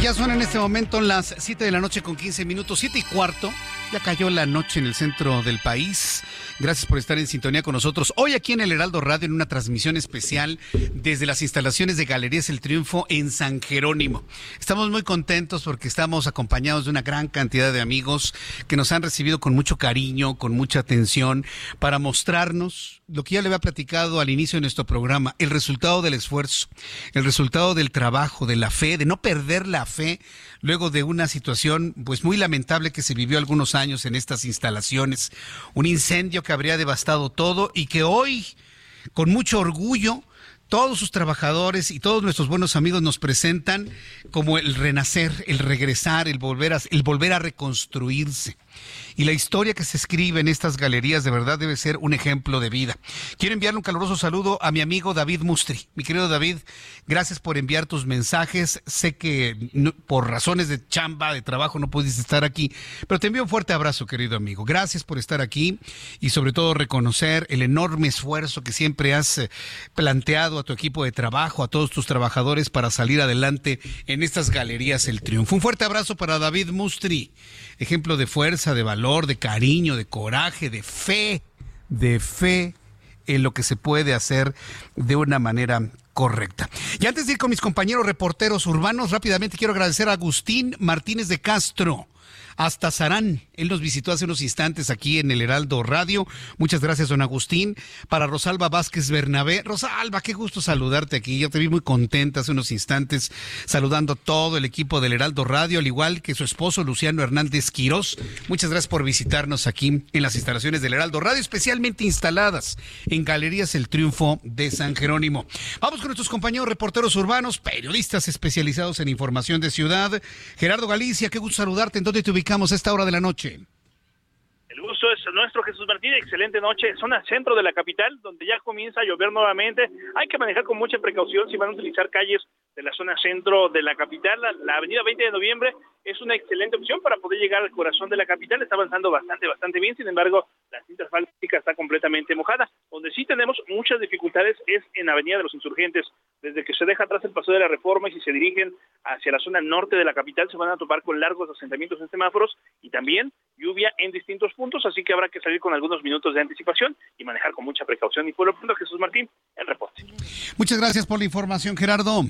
Ya son en este momento las 7 de la noche con 15 minutos, 7 y cuarto. Ya cayó la noche en el centro del país. Gracias por estar en sintonía con nosotros. Hoy aquí en el Heraldo Radio en una transmisión especial desde las instalaciones de Galerías El Triunfo en San Jerónimo. Estamos muy contentos porque estamos acompañados de una gran cantidad de amigos que nos han recibido con mucho cariño, con mucha atención, para mostrarnos lo que ya le había platicado al inicio de nuestro programa, el resultado del esfuerzo, el resultado del trabajo, de la fe, de no perder la fe luego de una situación pues muy lamentable que se vivió algunos años en estas instalaciones, un incendio que habría devastado todo y que hoy con mucho orgullo todos sus trabajadores y todos nuestros buenos amigos nos presentan como el renacer, el regresar, el volver a, el volver a reconstruirse. Y la historia que se escribe en estas galerías de verdad debe ser un ejemplo de vida. Quiero enviarle un caluroso saludo a mi amigo David Mustri. Mi querido David, gracias por enviar tus mensajes. Sé que por razones de chamba, de trabajo, no pudiste estar aquí, pero te envío un fuerte abrazo, querido amigo. Gracias por estar aquí y sobre todo reconocer el enorme esfuerzo que siempre has eh, planteado a tu equipo de trabajo, a todos tus trabajadores para salir adelante en estas galerías El Triunfo. Un fuerte abrazo para David Mustri ejemplo de fuerza, de valor, de cariño, de coraje, de fe, de fe en lo que se puede hacer de una manera correcta. Y antes de ir con mis compañeros reporteros urbanos, rápidamente quiero agradecer a Agustín Martínez de Castro hasta Sarán. Él nos visitó hace unos instantes aquí en el Heraldo Radio. Muchas gracias, don Agustín. Para Rosalba Vázquez Bernabé. Rosalba, qué gusto saludarte aquí. Yo te vi muy contenta hace unos instantes saludando a todo el equipo del Heraldo Radio, al igual que su esposo Luciano Hernández Quirós. Muchas gracias por visitarnos aquí en las instalaciones del Heraldo Radio, especialmente instaladas en Galerías El Triunfo de San Jerónimo. Vamos con nuestros compañeros reporteros urbanos, periodistas especializados en información de ciudad. Gerardo Galicia, qué gusto saludarte. ¿En dónde te ubicamos a esta hora de la noche? Nuestro, Jesús Martín. Excelente noche. Zona centro de la capital, donde ya comienza a llover nuevamente. Hay que manejar con mucha precaución si van a utilizar calles de la zona centro de la capital. La, avenida 20 de noviembre es una excelente opción para poder llegar al corazón de la capital. Está avanzando bastante, bastante bien. Sin embargo, la cinta asfáltica está completamente mojada. Donde sí tenemos muchas dificultades es en Avenida de los Insurgentes. Desde que se deja atrás el paso de la reforma y si se dirigen hacia la zona norte de la capital, se van a topar con largos asentamientos en semáforos y también lluvia en distintos puntos. Así que habrá que salir con algunos minutos de anticipación y manejar con mucha precaución. Y por lo pronto, Jesús Martín, el reporte. Muchas gracias por la información, Gerardo.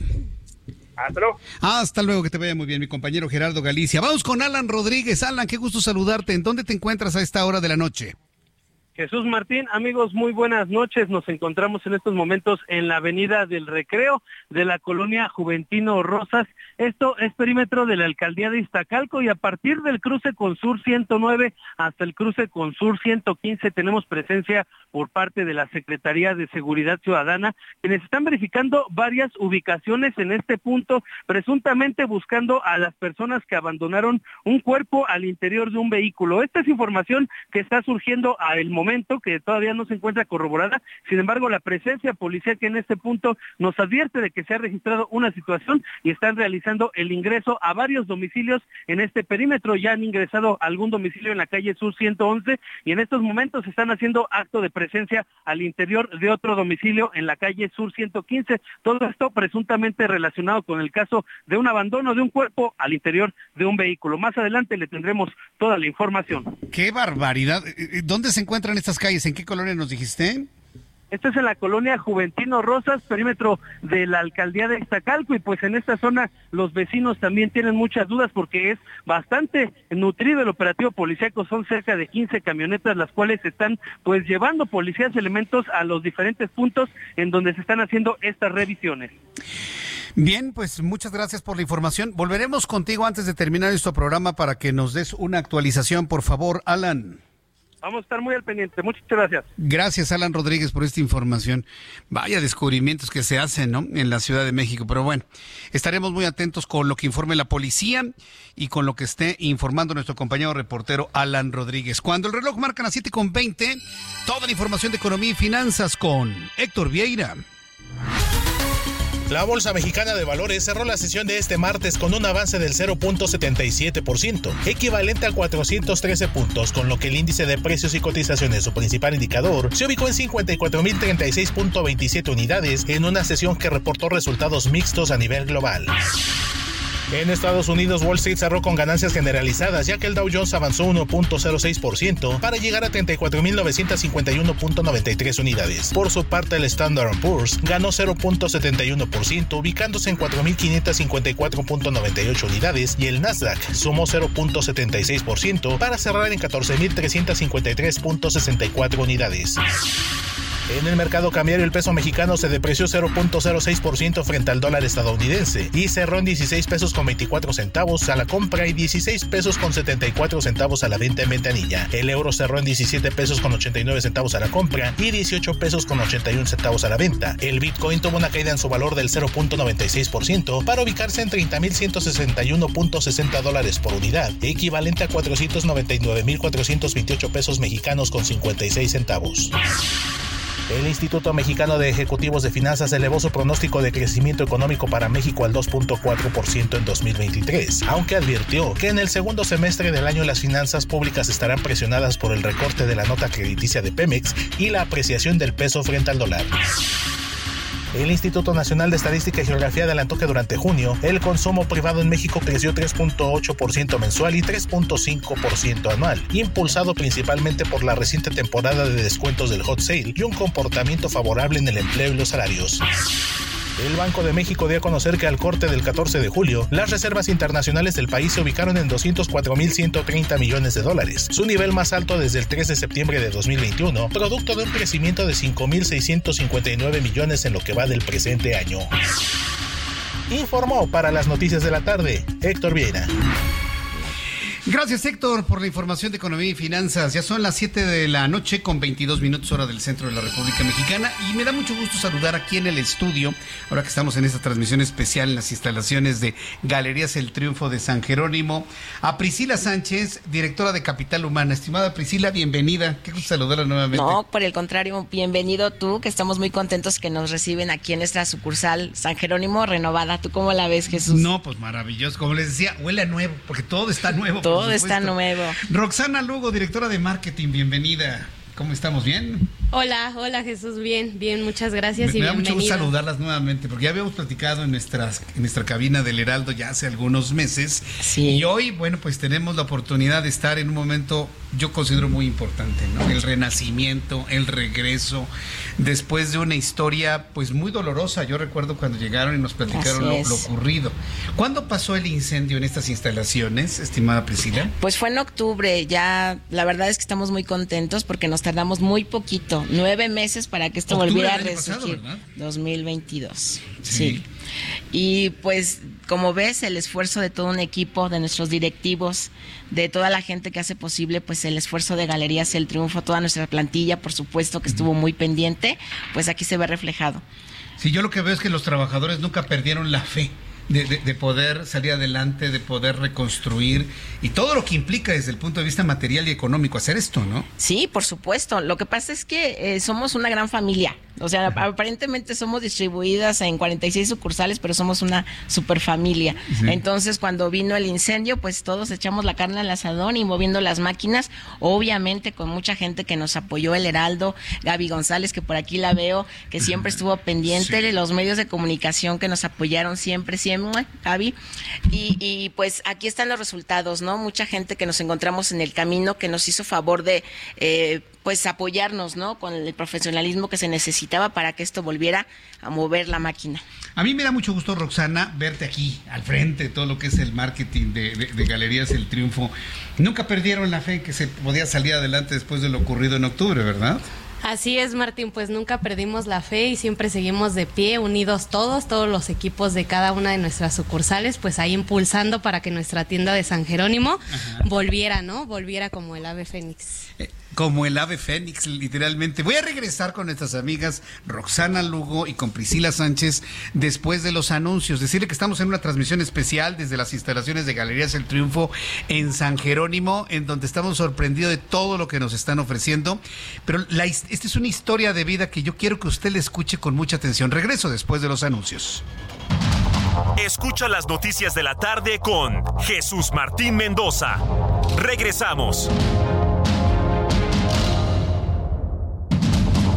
Hasta luego. Hasta luego, que te vaya muy bien, mi compañero Gerardo Galicia. Vamos con Alan Rodríguez. Alan, qué gusto saludarte. ¿En dónde te encuentras a esta hora de la noche? Jesús Martín, amigos, muy buenas noches. Nos encontramos en estos momentos en la avenida del Recreo de la colonia Juventino Rosas. Esto es perímetro de la alcaldía de Iztacalco y a partir del cruce con Sur 109 hasta el cruce con Sur 115 tenemos presencia por parte de la Secretaría de Seguridad Ciudadana, quienes están verificando varias ubicaciones en este punto, presuntamente buscando a las personas que abandonaron un cuerpo al interior de un vehículo. Esta es información que está surgiendo a el momento momento, que todavía no se encuentra corroborada. Sin embargo, la presencia policial que en este punto nos advierte de que se ha registrado una situación y están realizando el ingreso a varios domicilios en este perímetro. Ya han ingresado a algún domicilio en la calle Sur 111 y en estos momentos están haciendo acto de presencia al interior de otro domicilio en la calle Sur 115. Todo esto presuntamente relacionado con el caso de un abandono de un cuerpo al interior de un vehículo. Más adelante le tendremos toda la información. ¡Qué barbaridad! Eh, eh, ¿Dónde se encuentran estas calles? ¿En qué colonia nos dijiste? Esto es en la colonia Juventino Rosas, perímetro de la alcaldía de Iztacalco y pues en esta zona los vecinos también tienen muchas dudas porque es bastante nutrido el operativo policíaco, son cerca de 15 camionetas las cuales están pues llevando policías elementos a los diferentes puntos en donde se están haciendo estas revisiones. Bien, pues muchas gracias por la información. Volveremos contigo antes de terminar nuestro programa para que nos des una actualización, por favor, Alan. Vamos a estar muy al pendiente. Muchas gracias. Gracias, Alan Rodríguez, por esta información. Vaya descubrimientos que se hacen, ¿no? En la Ciudad de México. Pero bueno, estaremos muy atentos con lo que informe la policía y con lo que esté informando nuestro compañero reportero Alan Rodríguez. Cuando el reloj marca las 7.20, toda la información de economía y finanzas con Héctor Vieira. La Bolsa Mexicana de Valores cerró la sesión de este martes con un avance del 0.77%, equivalente a 413 puntos, con lo que el índice de precios y cotizaciones, su principal indicador, se ubicó en 54.036.27 unidades en una sesión que reportó resultados mixtos a nivel global. En Estados Unidos, Wall Street cerró con ganancias generalizadas, ya que el Dow Jones avanzó 1.06% para llegar a 34.951.93 unidades. Por su parte, el Standard Poor's ganó 0.71%, ubicándose en 4.554.98 unidades, y el Nasdaq sumó 0.76% para cerrar en 14.353.64 unidades. En el mercado cambiario el peso mexicano se depreció 0.06% frente al dólar estadounidense y cerró en 16 pesos con 24 centavos a la compra y 16 pesos con 74 centavos a la venta en ventanilla. El euro cerró en 17 pesos con 89 centavos a la compra y 18 pesos con 81 centavos a la venta. El Bitcoin tuvo una caída en su valor del 0.96% para ubicarse en 30.161.60 dólares por unidad, equivalente a 499.428 pesos mexicanos con 56 centavos. El Instituto Mexicano de Ejecutivos de Finanzas elevó su pronóstico de crecimiento económico para México al 2.4% en 2023, aunque advirtió que en el segundo semestre del año las finanzas públicas estarán presionadas por el recorte de la nota crediticia de Pemex y la apreciación del peso frente al dólar. El Instituto Nacional de Estadística y Geografía adelantó que durante junio el consumo privado en México creció 3.8% mensual y 3.5% anual, impulsado principalmente por la reciente temporada de descuentos del hot sale y un comportamiento favorable en el empleo y los salarios. El Banco de México dio a conocer que al corte del 14 de julio, las reservas internacionales del país se ubicaron en 204.130 millones de dólares, su nivel más alto desde el 3 de septiembre de 2021, producto de un crecimiento de 5.659 millones en lo que va del presente año. Informó para las noticias de la tarde Héctor Vieira. Gracias Héctor por la información de economía y finanzas. Ya son las 7 de la noche con 22 minutos hora del centro de la República Mexicana y me da mucho gusto saludar aquí en el estudio, ahora que estamos en esta transmisión especial en las instalaciones de Galerías El Triunfo de San Jerónimo, a Priscila Sánchez, directora de Capital Humana. Estimada Priscila, bienvenida. Qué gusto saludarla nuevamente. No, por el contrario, bienvenido tú, que estamos muy contentos que nos reciben aquí en nuestra sucursal San Jerónimo renovada. ¿Tú cómo la ves, Jesús? No, pues maravilloso. Como les decía, huele a nuevo, porque todo está nuevo. Todo está nuevo. Roxana Lugo, directora de marketing, bienvenida. ¿Cómo estamos? ¿Bien? Hola, hola Jesús, bien, bien, muchas gracias me, y me da mucho gusto saludarlas nuevamente, porque ya habíamos platicado en, nuestras, en nuestra cabina del Heraldo ya hace algunos meses. Sí. Y hoy, bueno, pues tenemos la oportunidad de estar en un momento, yo considero muy importante, ¿no? El renacimiento, el regreso, después de una historia, pues muy dolorosa. Yo recuerdo cuando llegaron y nos platicaron lo, lo, ocurrido. ¿Cuándo pasó el incendio en estas instalaciones, estimada Priscila? Pues fue en octubre, ya la verdad es que estamos muy contentos porque nos tardamos muy poquito, nueve meses para que esto volviera a resurgir. Pasado, 2022. Sí. Sí. Y pues, como ves, el esfuerzo de todo un equipo, de nuestros directivos, de toda la gente que hace posible, pues el esfuerzo de Galerías El Triunfo, toda nuestra plantilla, por supuesto, que estuvo muy pendiente, pues aquí se ve reflejado. Sí, yo lo que veo es que los trabajadores nunca perdieron la fe de, poder salir adelante, de poder reconstruir y todo lo que implica desde el punto de vista material y económico hacer esto, ¿no? Sí, por supuesto. Lo que pasa es que eh, somos una gran familia. O sea, aparentemente somos distribuidas en 46 sucursales, pero somos una super familia. Entonces, cuando vino el incendio, pues todos echamos la carne al asadón y moviendo las máquinas, obviamente con mucha gente que nos apoyó, el Heraldo, Gaby González, que por aquí la veo, que siempre (laughs) estuvo pendiente, de los medios de comunicación que nos apoyaron siempre, siempre, Gaby. Y, y pues aquí están los resultados, ¿no? Mucha gente que nos encontramos en el camino, que nos hizo favor de... Eh, pues apoyarnos, ¿no? Con el profesionalismo que se necesitaba para que esto volviera a mover la máquina. A mí me da mucho gusto, Roxana, verte aquí, al frente de todo lo que es el marketing de, de, Galerías El Triunfo. Nunca perdieron la fe que se podía salir adelante después de lo ocurrido en octubre, ¿verdad? Así es, Martín, pues nunca perdimos la fe y siempre seguimos de pie, unidos todos, todos los equipos de cada una de nuestras sucursales, pues ahí impulsando para que nuestra tienda de San Jerónimo volviera, ¿no? Volviera como el ave fénix. Eh, como el ave fénix, literalmente. Voy a regresar con nuestras amigas Roxana Lugo y con Priscila Sánchez después de los anuncios. Decirle que estamos en una transmisión especial desde las instalaciones de Galerías El Triunfo en San Jerónimo, en donde estamos sorprendidos de todo lo que nos están ofreciendo. Pero esta es una historia de vida que yo quiero que usted le escuche con mucha atención. Regreso después de los anuncios. Escucha las noticias de la tarde con Jesús Martín Mendoza. Regresamos.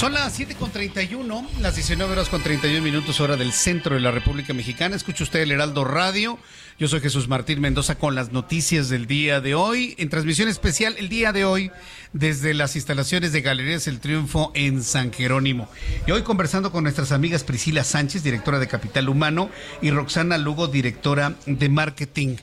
Son las 7 con 31, las 19 horas con 31 minutos hora del centro de la República Mexicana. Escucha usted el Heraldo Radio. Yo soy Jesús Martín Mendoza con las noticias del día de hoy. En transmisión especial el día de hoy desde las instalaciones de Galerías El Triunfo en San Jerónimo. Y hoy conversando con nuestras amigas Priscila Sánchez, directora de Capital Humano, y Roxana Lugo, directora de Marketing.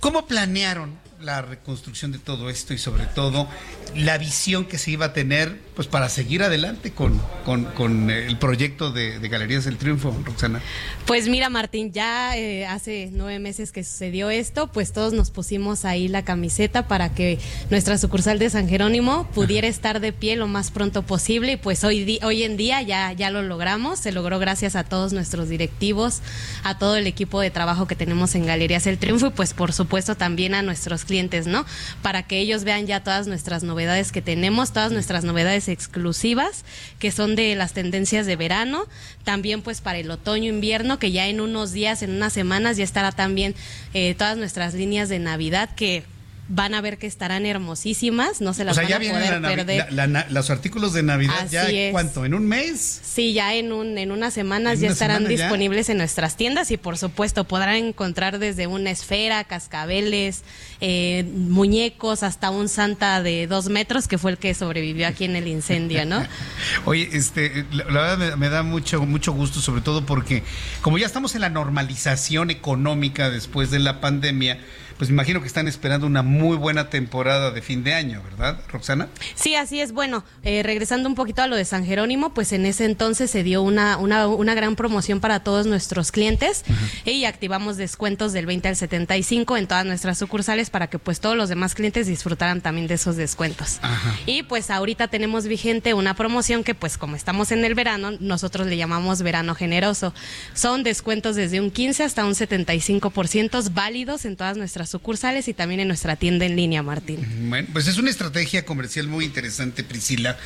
¿Cómo planearon la reconstrucción de todo esto y sobre todo la visión que se iba a tener pues para seguir adelante con, con, el proyecto de, Galerías del Triunfo, Roxana? Pues mira, Martín, ya eh, hace nueve meses que sucedió esto, pues todos nos pusimos ahí la camiseta para que nuestra sucursal de San Jerónimo pudiera estar de pie lo más pronto posible y pues hoy, hoy en día ya, ya lo logramos, se logró gracias a todos nuestros directivos, a todo el equipo de trabajo que tenemos en Galerías del Triunfo y pues por supuesto también a nuestros clientes, ¿no? Para que ellos vean ya todas nuestras novedades que tenemos, todas nuestras novedades exclusivas, que son de las tendencias de verano, también pues para el otoño-invierno, que ya en unos días, en unas semanas, ya estará también eh, todas nuestras líneas de Navidad que van a ver que estarán hermosísimas, no se las van a poder perder. los artículos de Navidad ya cuánto, en un mes? Sí, ya en un en unas semanas ya estarán disponibles en nuestras tiendas y por supuesto podrán encontrar desde una esfera, cascabeles, eh, muñecos hasta un santa de dos metros que fue el que sobrevivió aquí en el incendio, ¿no? (laughs) Oye, este, la, verdad me, me, da mucho mucho gusto sobre todo porque como ya estamos en la normalización económica después de la pandemia pues imagino que están esperando una muy buena temporada de fin de año, ¿verdad, Roxana? Sí, así es. Bueno, eh, regresando un poquito a lo de San Jerónimo, pues en ese entonces se dio una, una, una gran promoción para todos nuestros clientes y activamos descuentos del 20 al 75 en todas nuestras sucursales para que pues todos los demás clientes disfrutaran también de esos descuentos. Y pues ahorita tenemos vigente una promoción que pues como estamos en el verano, nosotros le llamamos verano generoso. Son descuentos desde un 15 hasta un 75% válidos en todas nuestras sucursales y también en nuestra tienda en línea, Martín. Bueno, pues es una estrategia comercial muy interesante, Priscila,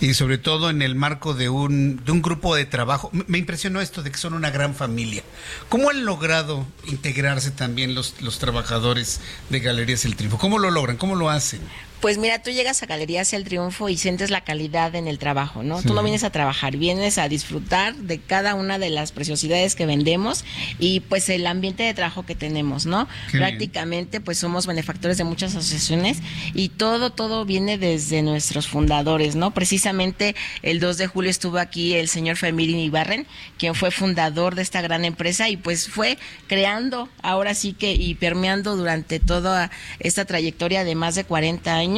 y sobre todo en el marco de un, de un grupo de trabajo. Me impresionó esto de que son una gran familia. ¿Cómo han logrado integrarse también los, los trabajadores de Galerías El Triunfo? ¿Cómo lo logran? ¿Cómo lo hacen? Pues mira, tú llegas a Galerías El Triunfo y sientes la calidad en el trabajo, ¿no? Tú no vienes a trabajar, vienes a disfrutar de cada una de las preciosidades que vendemos y pues el ambiente de trabajo que tenemos, ¿no? Qué bien. Prácticamente pues somos benefactores de muchas asociaciones y todo, todo viene desde nuestros fundadores, ¿no? Precisamente el 2 de julio estuvo aquí el señor Femirin Ibarren, quien fue fundador de esta gran empresa y pues fue creando ahora sí que y permeando durante toda esta trayectoria de más de 40 años,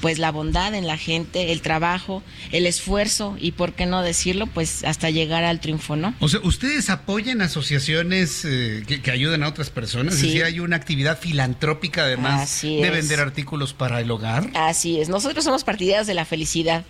pues la bondad en la gente, el trabajo, el esfuerzo y por qué no decirlo, pues hasta llegar al triunfo, ¿no? O sea, ¿ustedes apoyan asociaciones eh, que, que ayuden a otras personas? Sí. Es decir, hay una actividad filantrópica además Así de es. vender artículos para el hogar. Así es, nosotros somos partidarios de la felicidad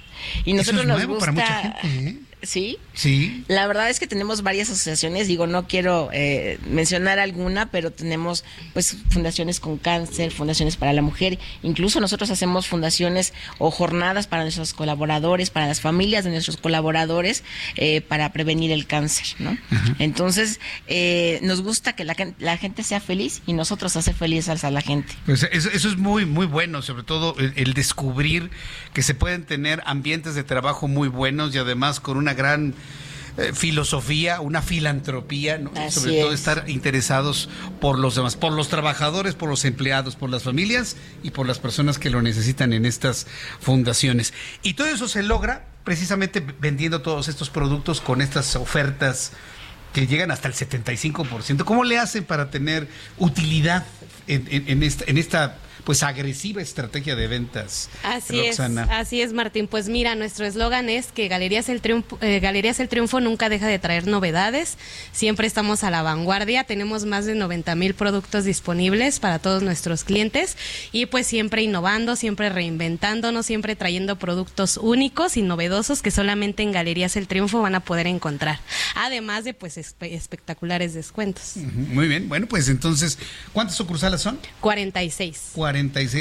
y Eso nosotros es nos nuevo gusta para mucha gente, ¿eh? Sí. Sí. La verdad es que tenemos varias asociaciones, digo, no quiero eh, mencionar alguna, pero tenemos pues fundaciones con cáncer, fundaciones para la mujer, incluso nosotros hacemos fundaciones o jornadas para nuestros colaboradores, para las familias de nuestros colaboradores, eh, para prevenir el cáncer, ¿no? Entonces, eh, nos gusta que la, gen- la gente sea feliz y nosotros hacer felices a la gente. Pues eso, eso es muy, muy bueno, sobre todo el, el descubrir que se pueden tener ambientes de trabajo muy buenos y además con una gran eh, filosofía, una filantropía, sobre todo es. estar interesados por los demás, por los trabajadores, por los empleados, por las familias y por las personas que lo necesitan en estas fundaciones. Y todo eso se logra precisamente vendiendo todos estos productos con estas ofertas que llegan hasta el 75%. ¿Cómo le hacen para tener utilidad en, en- en esta, en esta pues agresiva estrategia de ventas? Así Roxana? es, así es, Martín. Pues mira, nuestro eslogan es que Galerías el, Triunfo, eh, Galerías el Triunfo nunca deja de traer novedades. Siempre estamos a la vanguardia. Tenemos más de 90 mil productos disponibles para todos nuestros clientes y pues siempre innovando, siempre reinventándonos, siempre trayendo productos únicos y novedosos que solamente en Galerías el Triunfo van a poder encontrar. Además de pues espe- espectaculares descuentos. Muy bien, bueno, pues entonces, ¿cuántas sucursales son? 46. 46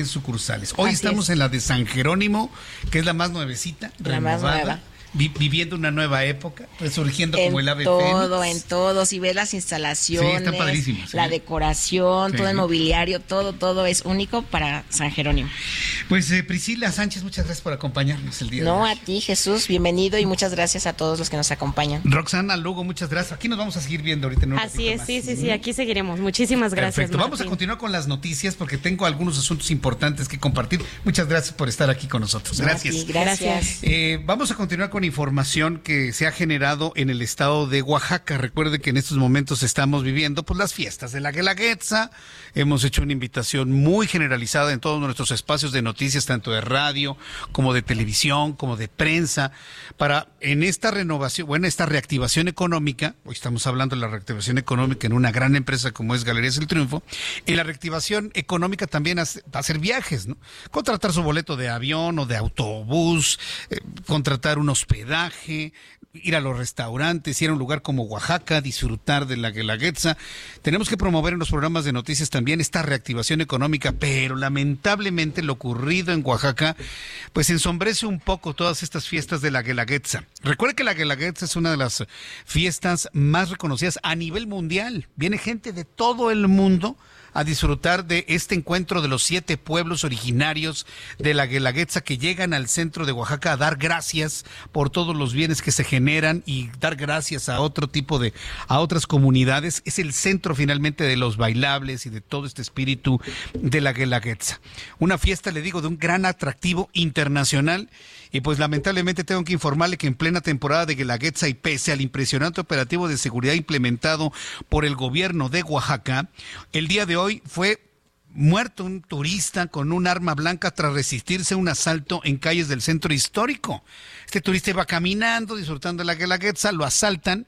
sucursales. Hoy Así estamos es. en la de San Jerónimo, que es la más nuevecita, La más renovada, nueva. Vi- viviendo una nueva época, resurgiendo en como el ave todo, fénix. en todo. Si ves las instalaciones, Sí, la ¿eh? decoración, Sí. todo el mobiliario, todo, todo es único para San Jerónimo. Pues eh, Priscila Sánchez, muchas gracias por acompañarnos el día de No, hoy. a ti, Jesús, bienvenido y muchas gracias a todos los que nos acompañan. Roxana Lugo, muchas gracias. Aquí nos vamos a seguir viendo ahorita en un Así es, más. sí, sí, sí, aquí seguiremos. Muchísimas gracias. Perfecto. Vamos a continuar con las noticias porque tengo algunos asuntos importantes que compartir. Muchas gracias por estar aquí con nosotros. No, Gracias. gracias. Eh, vamos a continuar con información que se ha generado en el estado de Oaxaca. Recuerde que en estos momentos estamos viviendo pues, las fiestas de la Guelaguetza. Hemos hecho una invitación muy generalizada en todos nuestros espacios de noticias, tanto de radio como de televisión, como de prensa, para en esta renovación, bueno, esta reactivación económica, hoy estamos hablando de la reactivación económica en una gran empresa como es Galerías El Triunfo, y la reactivación económica también hace- hacer viajes, ¿no? Contratar su boleto de avión o de autobús, eh, contratar un hospedaje, ir a los restaurantes, ir a un lugar como Oaxaca, disfrutar de la Guelaguetza. Tenemos que promover en los programas de noticias también esta reactivación económica, pero lamentablemente lo ocurrido en Oaxaca, pues ensombrece un poco todas estas fiestas de la Guelaguetza. Recuerde que la Guelaguetza es una de las fiestas más reconocidas a nivel mundial. Viene gente de todo el mundo a disfrutar de este encuentro de los siete pueblos originarios de la Guelaguetza que llegan al centro de Oaxaca a dar gracias por todos los bienes que se generan y dar gracias a otro tipo de, a otras comunidades. Es el centro finalmente de los bailables y de todo este espíritu de la Guelaguetza. Una fiesta, le digo, de un gran atractivo internacional. Y pues lamentablemente tengo que informarle que en plena temporada de Guelaguetza y pese al impresionante operativo de seguridad implementado por el gobierno de Oaxaca, el día de hoy fue muerto un turista con un arma blanca tras resistirse a un asalto en calles del centro histórico. Este turista iba caminando, disfrutando de la Guelaguetza, lo asaltan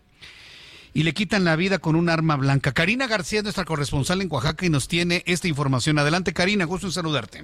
y le quitan la vida con un arma blanca. Karina García es nuestra corresponsal en Oaxaca y nos tiene esta información. Adelante, Karina, gusto en saludarte.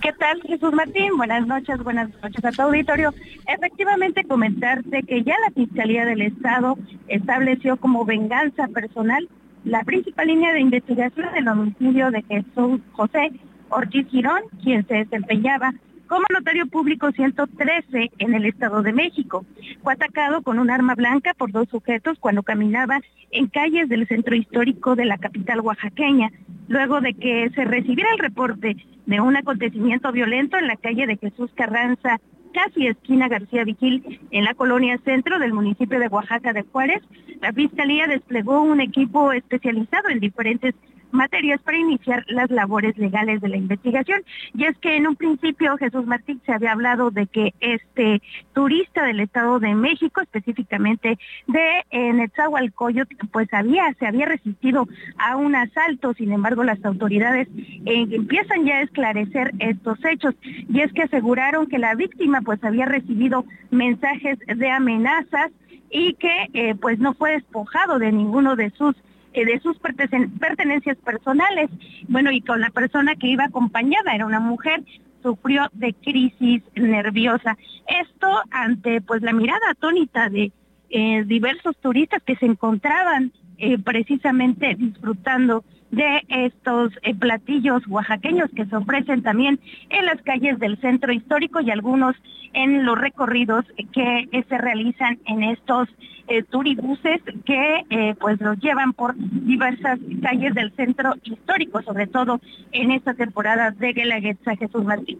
¿Qué tal, Jesús Martín? Buenas noches, buenas noches a tu auditorio. Efectivamente, comentarte que ya la Fiscalía del Estado estableció como venganza personal la principal línea de investigación del homicidio de Jesús José Ortiz Girón, quien se desempeñaba como notario público 113 en el Estado de México. Fue atacado con un arma blanca por dos sujetos cuando caminaba en calles del centro histórico de la capital oaxaqueña. luego de que se recibiera el reporte de un acontecimiento violento en la calle de Jesús Carranza casi esquina García Vigil, en la colonia centro del municipio de Oaxaca de Juárez, la Fiscalía desplegó un equipo especializado en diferentes materias para iniciar las labores legales de la investigación. Y es que en un principio Jesús Martín se había hablado de que este turista del Estado de México, específicamente de eh, Netzahualcoyot, pues había, se había resistido a un asalto. Sin embargo, las autoridades eh, empiezan ya a esclarecer estos hechos. Y es que aseguraron que la víctima pues había recibido mensajes de amenazas y que eh, pues no fue despojado de ninguno de sus de sus pertenencias personales. Bueno, y con la persona que iba acompañada, era una mujer, sufrió de crisis nerviosa. Esto ante pues la mirada atónita de eh, diversos turistas que se encontraban eh, precisamente disfrutando de estos eh, platillos oaxaqueños que se ofrecen también en las calles del centro histórico y algunos en los recorridos que eh, se realizan en estos eh, turibuses que pues los llevan por diversas calles del centro histórico, sobre todo en esta temporada de Guelaguetza Jesús Martín.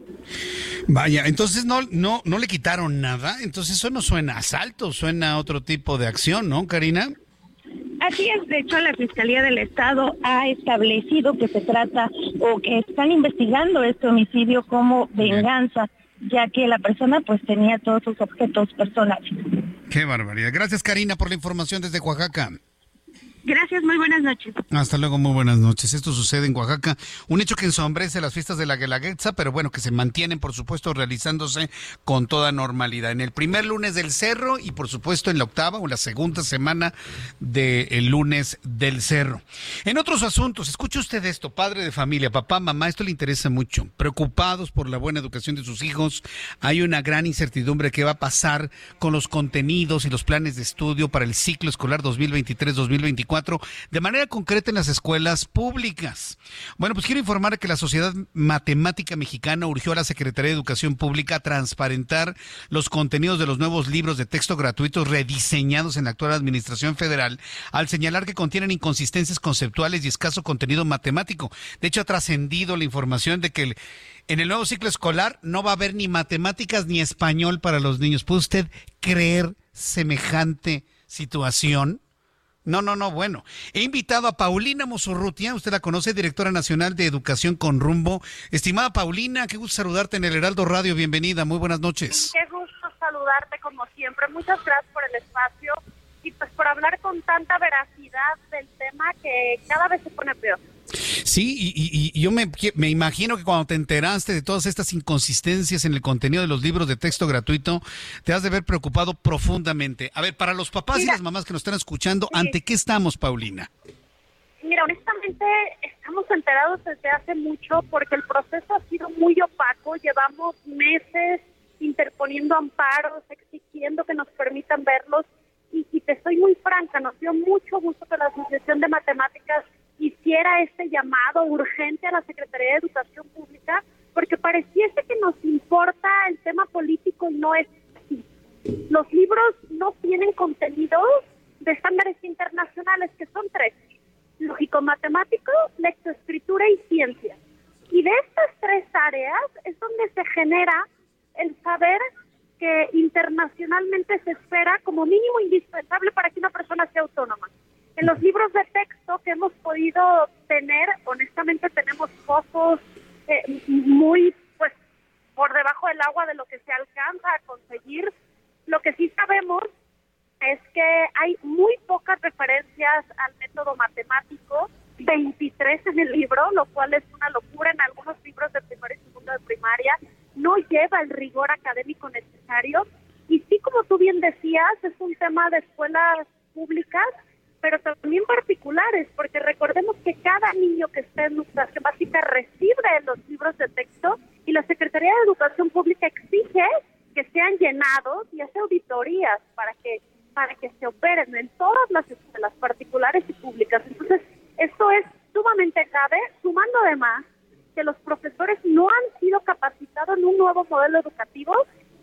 Vaya, entonces no, no, no le quitaron nada, entonces eso no suena a asalto, suena a otro tipo de acción, ¿no, Karina? Así es, de hecho la Fiscalía del Estado ha establecido que se trata o que están investigando este homicidio como venganza, ya que la persona pues tenía todos sus objetos personales. Qué barbaridad. Gracias Karina por la información desde Oaxaca. Gracias, muy buenas noches. Hasta luego, muy buenas noches. Esto sucede en Oaxaca, un hecho que ensombrece las fiestas de la Guelaguetza, pero bueno, que se mantienen, por supuesto, realizándose con toda normalidad. En el primer lunes del Cerro y, por supuesto, en la octava o la segunda semana del lunes del Cerro. En otros asuntos, escuche usted esto, padre de familia, papá, mamá, esto le interesa mucho. Preocupados por la buena educación de sus hijos, hay una gran incertidumbre que va a pasar con los contenidos y los planes de estudio para el ciclo escolar 2023-2024 de manera concreta en las escuelas públicas. Bueno, pues quiero informar que la Sociedad Matemática Mexicana urgió a la Secretaría de Educación Pública a transparentar los contenidos de los nuevos libros de texto gratuitos rediseñados en la actual Administración Federal al señalar que contienen inconsistencias conceptuales y escaso contenido matemático. De hecho, ha trascendido la información de que en el nuevo ciclo escolar no va a haber ni matemáticas ni español para los niños. ¿Puede usted creer semejante situación? No, no, no, bueno. He invitado a Paulina Mosurrutia, usted la conoce, directora nacional de Educación con Rumbo. Estimada Paulina, qué gusto saludarte en el Heraldo Radio, bienvenida, muy buenas noches. Qué gusto saludarte como siempre, muchas gracias por el espacio y pues por hablar con tanta veracidad del tema que cada vez se pone peor. Sí, y, yo me, imagino que cuando te enteraste de todas estas inconsistencias en el contenido de los libros de texto gratuito, te has de ver preocupado profundamente. A ver, para los papás y las mamás que nos están escuchando, ¿ante qué estamos, Paulina? Mira, honestamente estamos enterados desde hace mucho porque el proceso ha sido muy opaco. Llevamos meses interponiendo amparos, exigiendo que nos permitan verlos. Y, y te soy muy franca, nos dio mucho gusto que la Asociación de Matemáticas hiciera este llamado urgente a la Secretaría de Educación Pública, porque pareciese que nos importa el tema político no es así. Los libros no tienen contenidos de estándares internacionales, que son tres, lógico-matemático, lectoescritura y ciencia. Y de estas tres áreas es donde se genera el saber que internacionalmente se espera como mínimo indispensable para que una persona sea autónoma. En los libros de texto que hemos podido tener, honestamente tenemos fotos eh, muy, pues, por debajo del agua de lo que se alcanza a conseguir. Lo que sí sabemos es que hay muy pocas referencias al método matemático, 23 en el libro, lo cual es una locura en algunos libros de primaria y segundo de primaria, no lleva el rigor académico necesario y sí, como tú bien decías, es un tema de escuelas públicas pero también particulares, porque recordemos que cada niño que está en educación básica recibe los libros de texto y la Secretaría de Educación Pública exige que sean llenados y hace auditorías para que para que se operen en todas las escuelas particulares y públicas. Entonces, esto es sumamente grave, sumando además que los profesores no han sido capacitados en un nuevo modelo educativo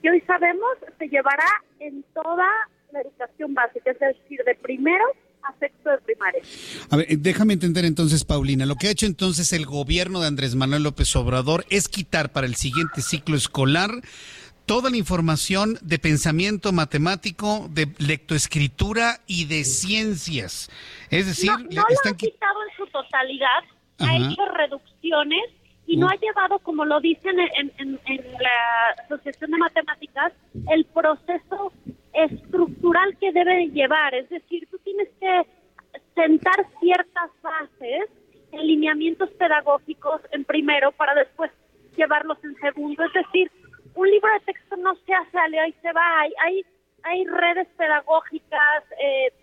que hoy sabemos se llevará en toda la educación básica, es decir, de primero a sexto de primaria. A ver, déjame entender entonces, Paulina, lo que ha hecho entonces el gobierno de Andrés Manuel López Obrador es quitar para el siguiente ciclo escolar toda la información de pensamiento matemático, de lectoescritura y de ciencias. Es decir, no, no lo ha quitado en su totalidad, ha hecho reducciones y no ha llevado, como lo dicen en, en, la Asociación de Matemáticas, el proceso estructural que debe llevar. Es decir, tienes que sentar ciertas bases en lineamientos pedagógicos en primero para después llevarlos en segundo. Es decir, un libro de texto no se hace, ahí se va. Hay, hay, hay redes pedagógicas eh,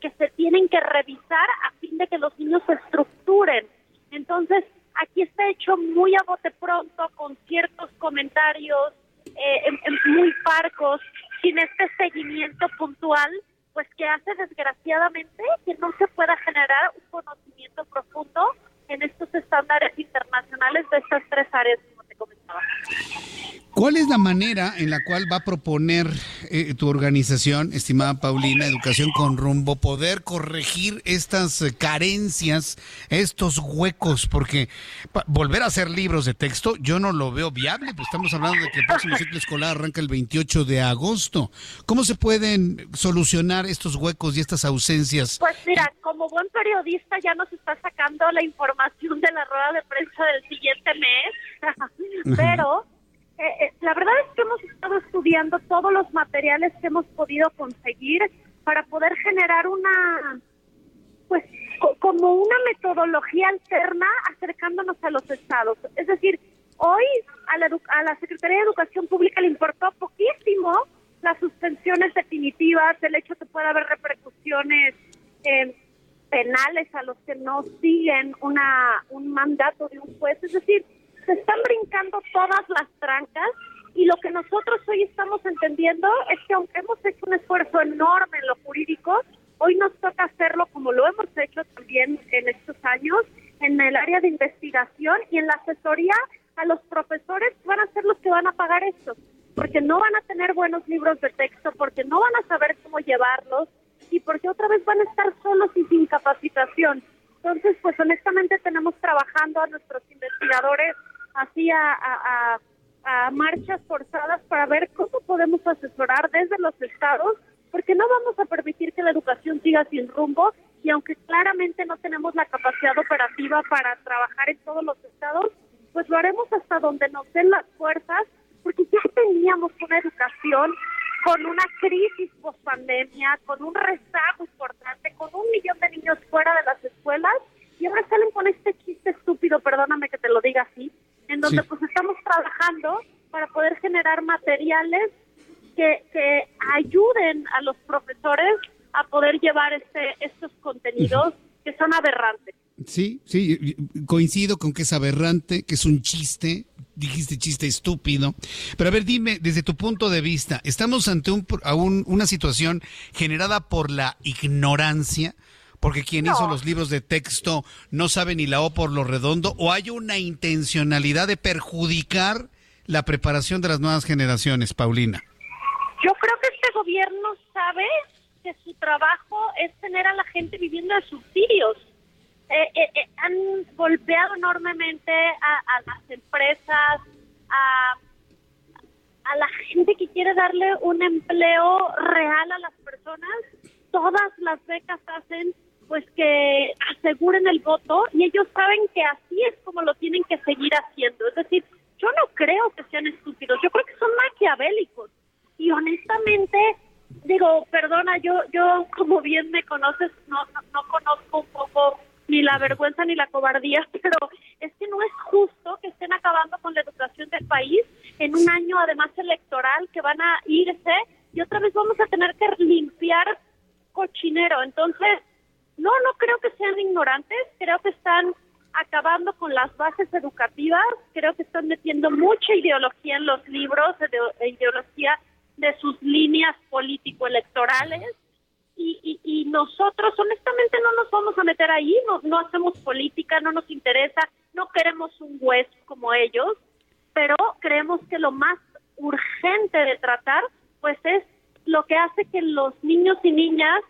que, se tienen que revisar a fin de que los niños se estructuren. Entonces, aquí está hecho muy a bote pronto, con ciertos comentarios eh, muy parcos, sin este seguimiento puntual, pues que hace desgraciadamente que no se pueda generar un conocimiento profundo en estos estándares internacionales de estas tres áreas, como te comentaba. ¿Cuál es la manera en la cual va a proponer eh, tu organización, estimada Paulina, Educación con Rumbo, poder corregir estas carencias, estos huecos? Porque volver a hacer libros de texto yo no lo veo viable, pues estamos hablando de que el próximo ciclo escolar arranca el 28 de agosto. ¿Cómo se pueden solucionar estos huecos y estas ausencias? Pues mira, como buen periodista ya nos está sacando la información de la rueda de prensa del siguiente mes, (laughs) pero... Eh, eh, la verdad es que hemos estado estudiando todos los materiales que hemos podido conseguir para poder generar una, pues, como una metodología alterna acercándonos a los estados. Es decir, hoy a la, a la Secretaría de Educación Pública le importó poquísimo las suspensiones definitivas, el hecho que pueda haber repercusiones eh, penales a los que no siguen una un mandato de un juez. Es decir, se están brincando todas las trancas y lo que nosotros hoy estamos entendiendo es que aunque hemos hecho un esfuerzo enorme en lo jurídico, hoy nos toca hacerlo como lo hemos hecho también en estos años en el área de investigación y en la asesoría a los profesores van a ser los que van a pagar esto, porque no van a tener buenos libros de texto, porque no van a saber cómo llevarlos y porque otra vez van a estar solos y sin capacitación. Entonces, pues honestamente tenemos trabajando a nuestros investigadores así a, marchas forzadas para ver cómo podemos asesorar desde los estados, porque no vamos a permitir que la educación siga sin rumbo y aunque claramente no tenemos la capacidad operativa para trabajar en todos los estados, pues lo haremos hasta donde nos den las fuerzas, porque ya teníamos una educación con una crisis post pandemia, con un rezago importante, con un millón de niños fuera de las escuelas y ahora salen con este chiste estúpido, perdóname que te lo diga así, en donde pues estamos trabajando para poder generar materiales que, que ayuden a los profesores a poder llevar este estos contenidos que son aberrantes. Sí, sí, coincido con que es aberrante, que es un chiste, dijiste chiste estúpido. Pero a ver, dime, desde tu punto de vista, ¿estamos ante un, una situación generada por la ignorancia? Porque quien hizo los libros de texto no sabe ni la O por lo redondo, o hay una intencionalidad de perjudicar la preparación de las nuevas generaciones, Paulina? Yo creo que este gobierno sabe que su trabajo es tener a la gente viviendo de subsidios. Eh, eh, eh, han golpeado enormemente a, las empresas, a, a la gente que quiere darle un empleo real a las personas. Todas las becas hacen pues que aseguren el voto y ellos saben que así es como lo tienen que seguir haciendo. Es decir, yo no creo que sean estúpidos, yo creo que son maquiavélicos. Y honestamente, digo, perdona, yo yo como bien me conoces, no, no, conozco un poco ni la vergüenza ni la cobardía, (laughs) pero es que no es justo que estén acabando con la educación del país en un año además electoral que van a irse y otra vez vamos a tener que limpiar cochinero. Entonces, no, no creo que sean ignorantes, creo que están acabando con las bases educativas, creo que están metiendo mucha ideología en los libros, ideología de sus líneas político-electorales. Y, y, nosotros honestamente no nos vamos a meter ahí, no, no hacemos política, no nos interesa, no queremos un juez como ellos, pero creemos que lo más urgente de tratar pues es lo que hace que los niños y niñas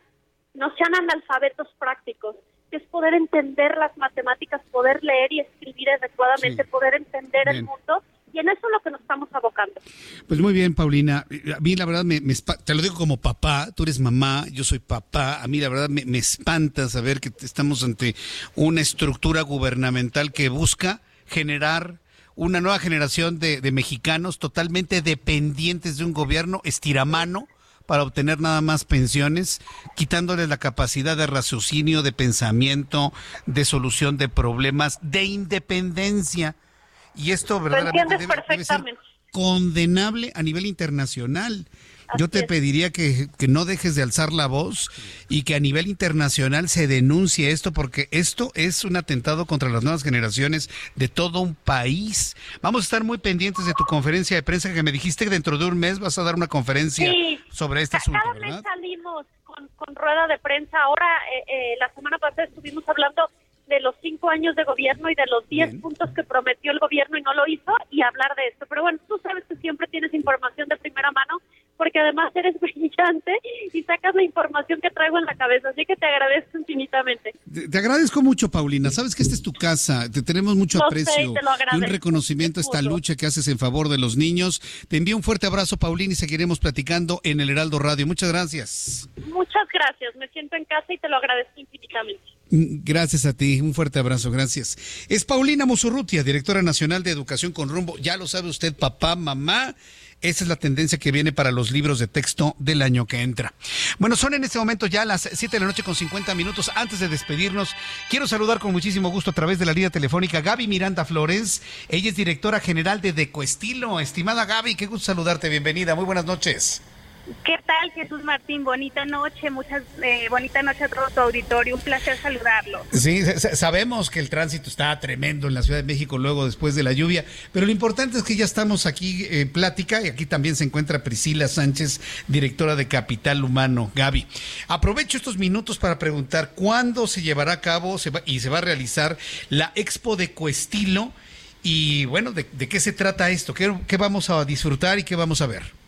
no sean analfabetos prácticos, que es poder entender las matemáticas, poder leer y escribir adecuadamente, poder entender el mundo y en eso es lo que nos estamos abocando. Pues muy bien, Paulina. A mí la verdad me, te lo digo como papá, tú eres mamá, yo soy papá. A mí la verdad me, me espanta saber que estamos ante una estructura gubernamental que busca generar una nueva generación de, de mexicanos totalmente dependientes de un gobierno estiramano para obtener nada más pensiones, quitándoles la capacidad de raciocinio, de pensamiento, de solución de problemas, de independencia. Y esto verdaderamente debe, ser condenable a nivel internacional. Yo te pediría que, que, no dejes de alzar la voz y que a nivel internacional se denuncie esto, porque esto es un atentado contra las nuevas generaciones de todo un país. Vamos a estar muy pendientes de tu conferencia de prensa que me dijiste que dentro de un mes vas a dar una conferencia sobre este asunto. Cada mes salimos con, con, rueda de prensa. Ahora, eh, eh, la semana pasada estuvimos hablando de los cinco años de gobierno y de los diez puntos que prometió el gobierno y no lo hizo y hablar de esto. Pero bueno, tú sabes que siempre tienes información de primera mano porque además eres (laughs) brillante y sacas la información que traigo en la cabeza, así que te agradezco infinitamente. Te, agradezco mucho, Paulina. Sabes que esta es tu casa, te tenemos mucho aprecio y un reconocimiento a esta lucha que haces en favor de los niños. Te envío un fuerte abrazo, Paulina, y seguiremos platicando en el Heraldo Radio. Muchas gracias. Muchas gracias, me siento en casa y te lo agradezco infinitamente. Gracias a ti, un fuerte abrazo, gracias. Es Paulina Musurrutia, directora nacional de Educación con Rumbo. Ya lo sabe usted, papá, mamá. Esa es la tendencia que viene para los libros de texto del año que entra. Bueno, son en este momento ya las 7 de la noche con 50 minutos. Antes de despedirnos, quiero saludar con muchísimo gusto a través de la línea telefónica Gaby Miranda Flores. Ella es directora general de Decoestilo. Estimada Gaby, qué gusto saludarte. Bienvenida. Muy buenas noches. ¿Qué tal, Jesús Martín? Bonita noche, muchas eh, bonita noche a todo tu auditorio. Un placer saludarlo. Sí, sabemos que el tránsito está tremendo en la Ciudad de México luego después de la lluvia, pero lo importante es que ya estamos aquí en plática y aquí también se encuentra Priscila Sánchez, directora de Capital Humano. Gaby, aprovecho estos minutos para preguntar cuándo se llevará a cabo y se va a realizar la Expo de Coestilo y bueno, ¿de, qué se trata esto? ¿Qué vamos a disfrutar y qué vamos a ver?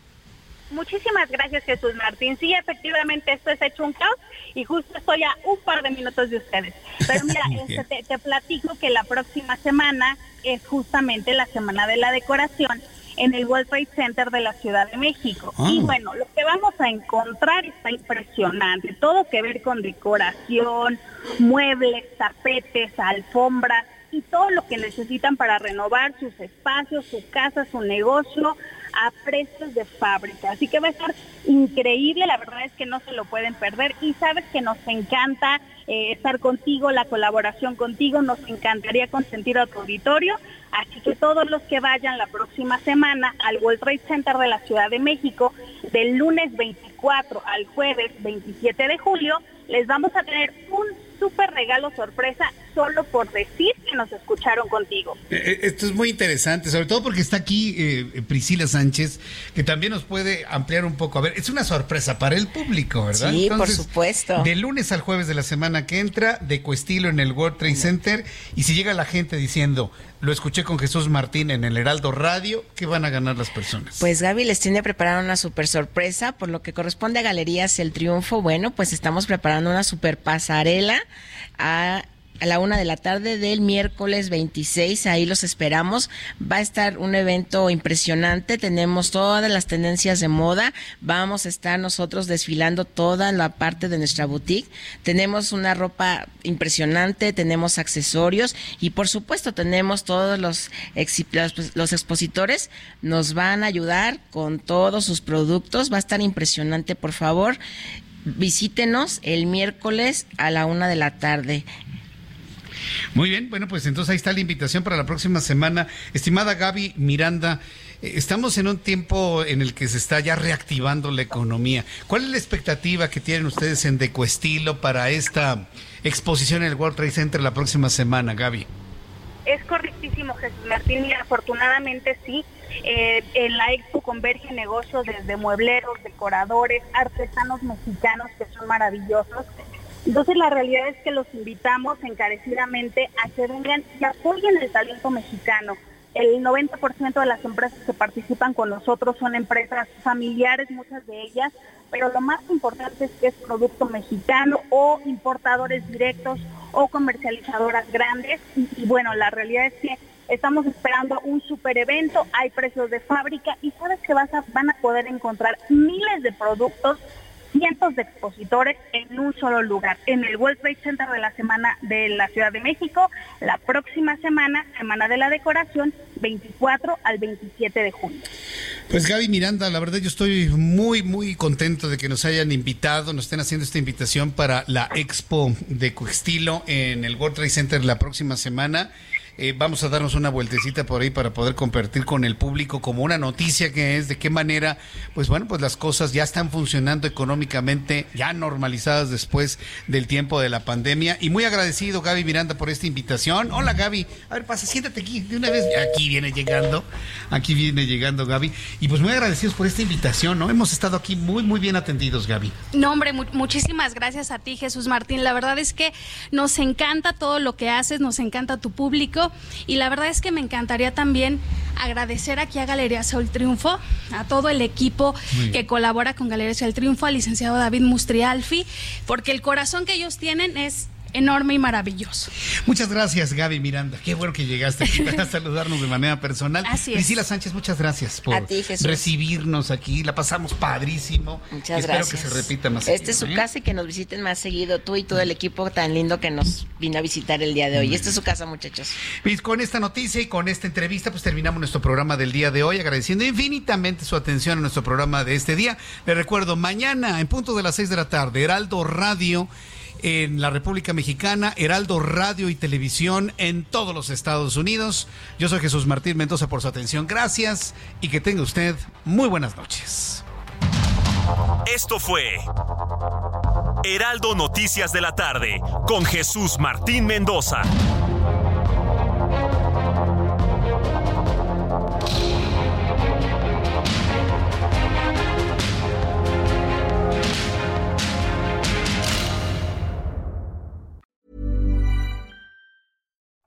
Muchísimas gracias, Jesús Martín. Sí, efectivamente, esto es hecho un caos y justo estoy a un par de minutos de ustedes. Pero mira, (laughs) este, te, platico que la próxima semana es justamente la Semana de la Decoración en el World Trade Center de la Ciudad de México. Y ah. bueno, lo que vamos a encontrar está impresionante. Todo que ver con decoración, muebles, tapetes, alfombras y todo lo que necesitan para renovar sus espacios, su casa, su negocio a precios de fábrica. Así que va a estar increíble, la verdad es que no se lo pueden perder y sabes que nos encanta eh, estar contigo, la colaboración contigo, nos encantaría consentir a tu auditorio, así que todos los que vayan la próxima semana al World Trade Center de la Ciudad de México, del lunes 24 al jueves 27 de julio, les vamos a tener un súper regalo sorpresa solo por decir que nos escucharon contigo. Eh, eh, esto es muy interesante, sobre todo porque está aquí eh, Priscila Sánchez, que también nos puede ampliar un poco. A ver, es una sorpresa para el público, ¿verdad? Sí, por supuesto. De lunes al jueves de la semana que entra, de Cuestilo en el World Trade Center, y si llega la gente diciendo, lo escuché con Jesús Martín en el Heraldo Radio, ¿qué van a ganar las personas? Pues Gaby les tiene preparada una super sorpresa, por lo que corresponde a Galerías El Triunfo, bueno, pues estamos preparando una super pasarela a a la una de la tarde del miércoles 26. Ahí los esperamos. Va a estar un evento impresionante. Tenemos todas las tendencias de moda. Vamos a estar nosotros desfilando toda la parte de nuestra boutique. Tenemos una ropa impresionante, tenemos accesorios y por supuesto tenemos todos los, los expositores. Nos van a ayudar con todos sus productos. Va a estar impresionante, por favor visítenos el miércoles a la una de la tarde. Muy bien, bueno, pues entonces ahí está la invitación para la próxima semana. Estimada Gaby Miranda, eh, estamos en un tiempo en el que se está ya reactivando la economía. ¿Cuál es la expectativa que tienen ustedes en Decoestilo para esta exposición en el World Trade Center la próxima semana, Gaby? Es correctísimo, Jesús Martín, y afortunadamente sí. Eh, en la expo converge negocios desde muebleros, decoradores, artesanos mexicanos que son maravillosos entonces la realidad es que los invitamos encarecidamente a que vengan y apoyen el talento mexicano. El 90% de las empresas que participan con nosotros son empresas familiares, muchas de ellas, pero lo más importante es que es producto mexicano o importadores directos o comercializadoras grandes. Y, bueno, la realidad es que estamos esperando un super evento, hay precios de fábrica y sabes que vas a, van a poder encontrar miles de productos cientos de expositores en un solo lugar, en el World Trade Center de la Semana de la Ciudad de México, la próxima semana, Semana de la Decoración, 24 al 27 de junio. Pues Gaby Miranda, la verdad yo estoy muy, muy contento de que nos hayan invitado, nos estén haciendo esta invitación para la Expo de Coestilo en el World Trade Center la próxima semana. Eh, vamos a darnos una vueltecita por ahí para poder compartir con el público como una noticia que es de qué manera, pues bueno, pues las cosas ya están funcionando económicamente, ya normalizadas después del tiempo de la pandemia. Y muy agradecido, Gaby Miranda, por esta invitación. Hola, Gaby. A ver, pasa, siéntate aquí de una vez. Aquí viene llegando, aquí viene llegando, Gaby. Y pues muy agradecidos por esta invitación, ¿no? Hemos estado aquí muy, muy bien atendidos, Gaby. No, hombre, muchísimas gracias a ti, Jesús Martín. La verdad es que nos encanta todo lo que haces, nos encanta tu público y la verdad es que me encantaría también agradecer aquí a Galería Sol Triunfo, a todo el equipo que colabora con Galería Sol Triunfo, al licenciado David Mustrialfi, porque el corazón que ellos tienen es enorme y maravilloso. Muchas gracias, Gaby Miranda. Qué bueno que llegaste aquí para (laughs) saludarnos de manera personal. Así es. Priscila Sánchez, muchas gracias por recibirnos aquí. La pasamos padrísimo. Muchas espero gracias. que se repita más Este es su ¿eh? casa y que nos visiten más seguido. Tú y todo el equipo tan lindo que nos vino a visitar el día de hoy. Esta es su casa, muchachos. Y con esta noticia y con esta entrevista, pues terminamos nuestro programa del día de hoy, agradeciendo infinitamente su atención a nuestro programa de este día. Les recuerdo, mañana en punto de las seis de la tarde, Heraldo Radio en la República Mexicana, Heraldo Radio y Televisión en todos los Estados Unidos. Yo soy Jesús Martín Mendoza por su atención. Gracias y que tenga usted muy buenas noches. Esto fue Heraldo Noticias de la tarde con Jesús Martín Mendoza.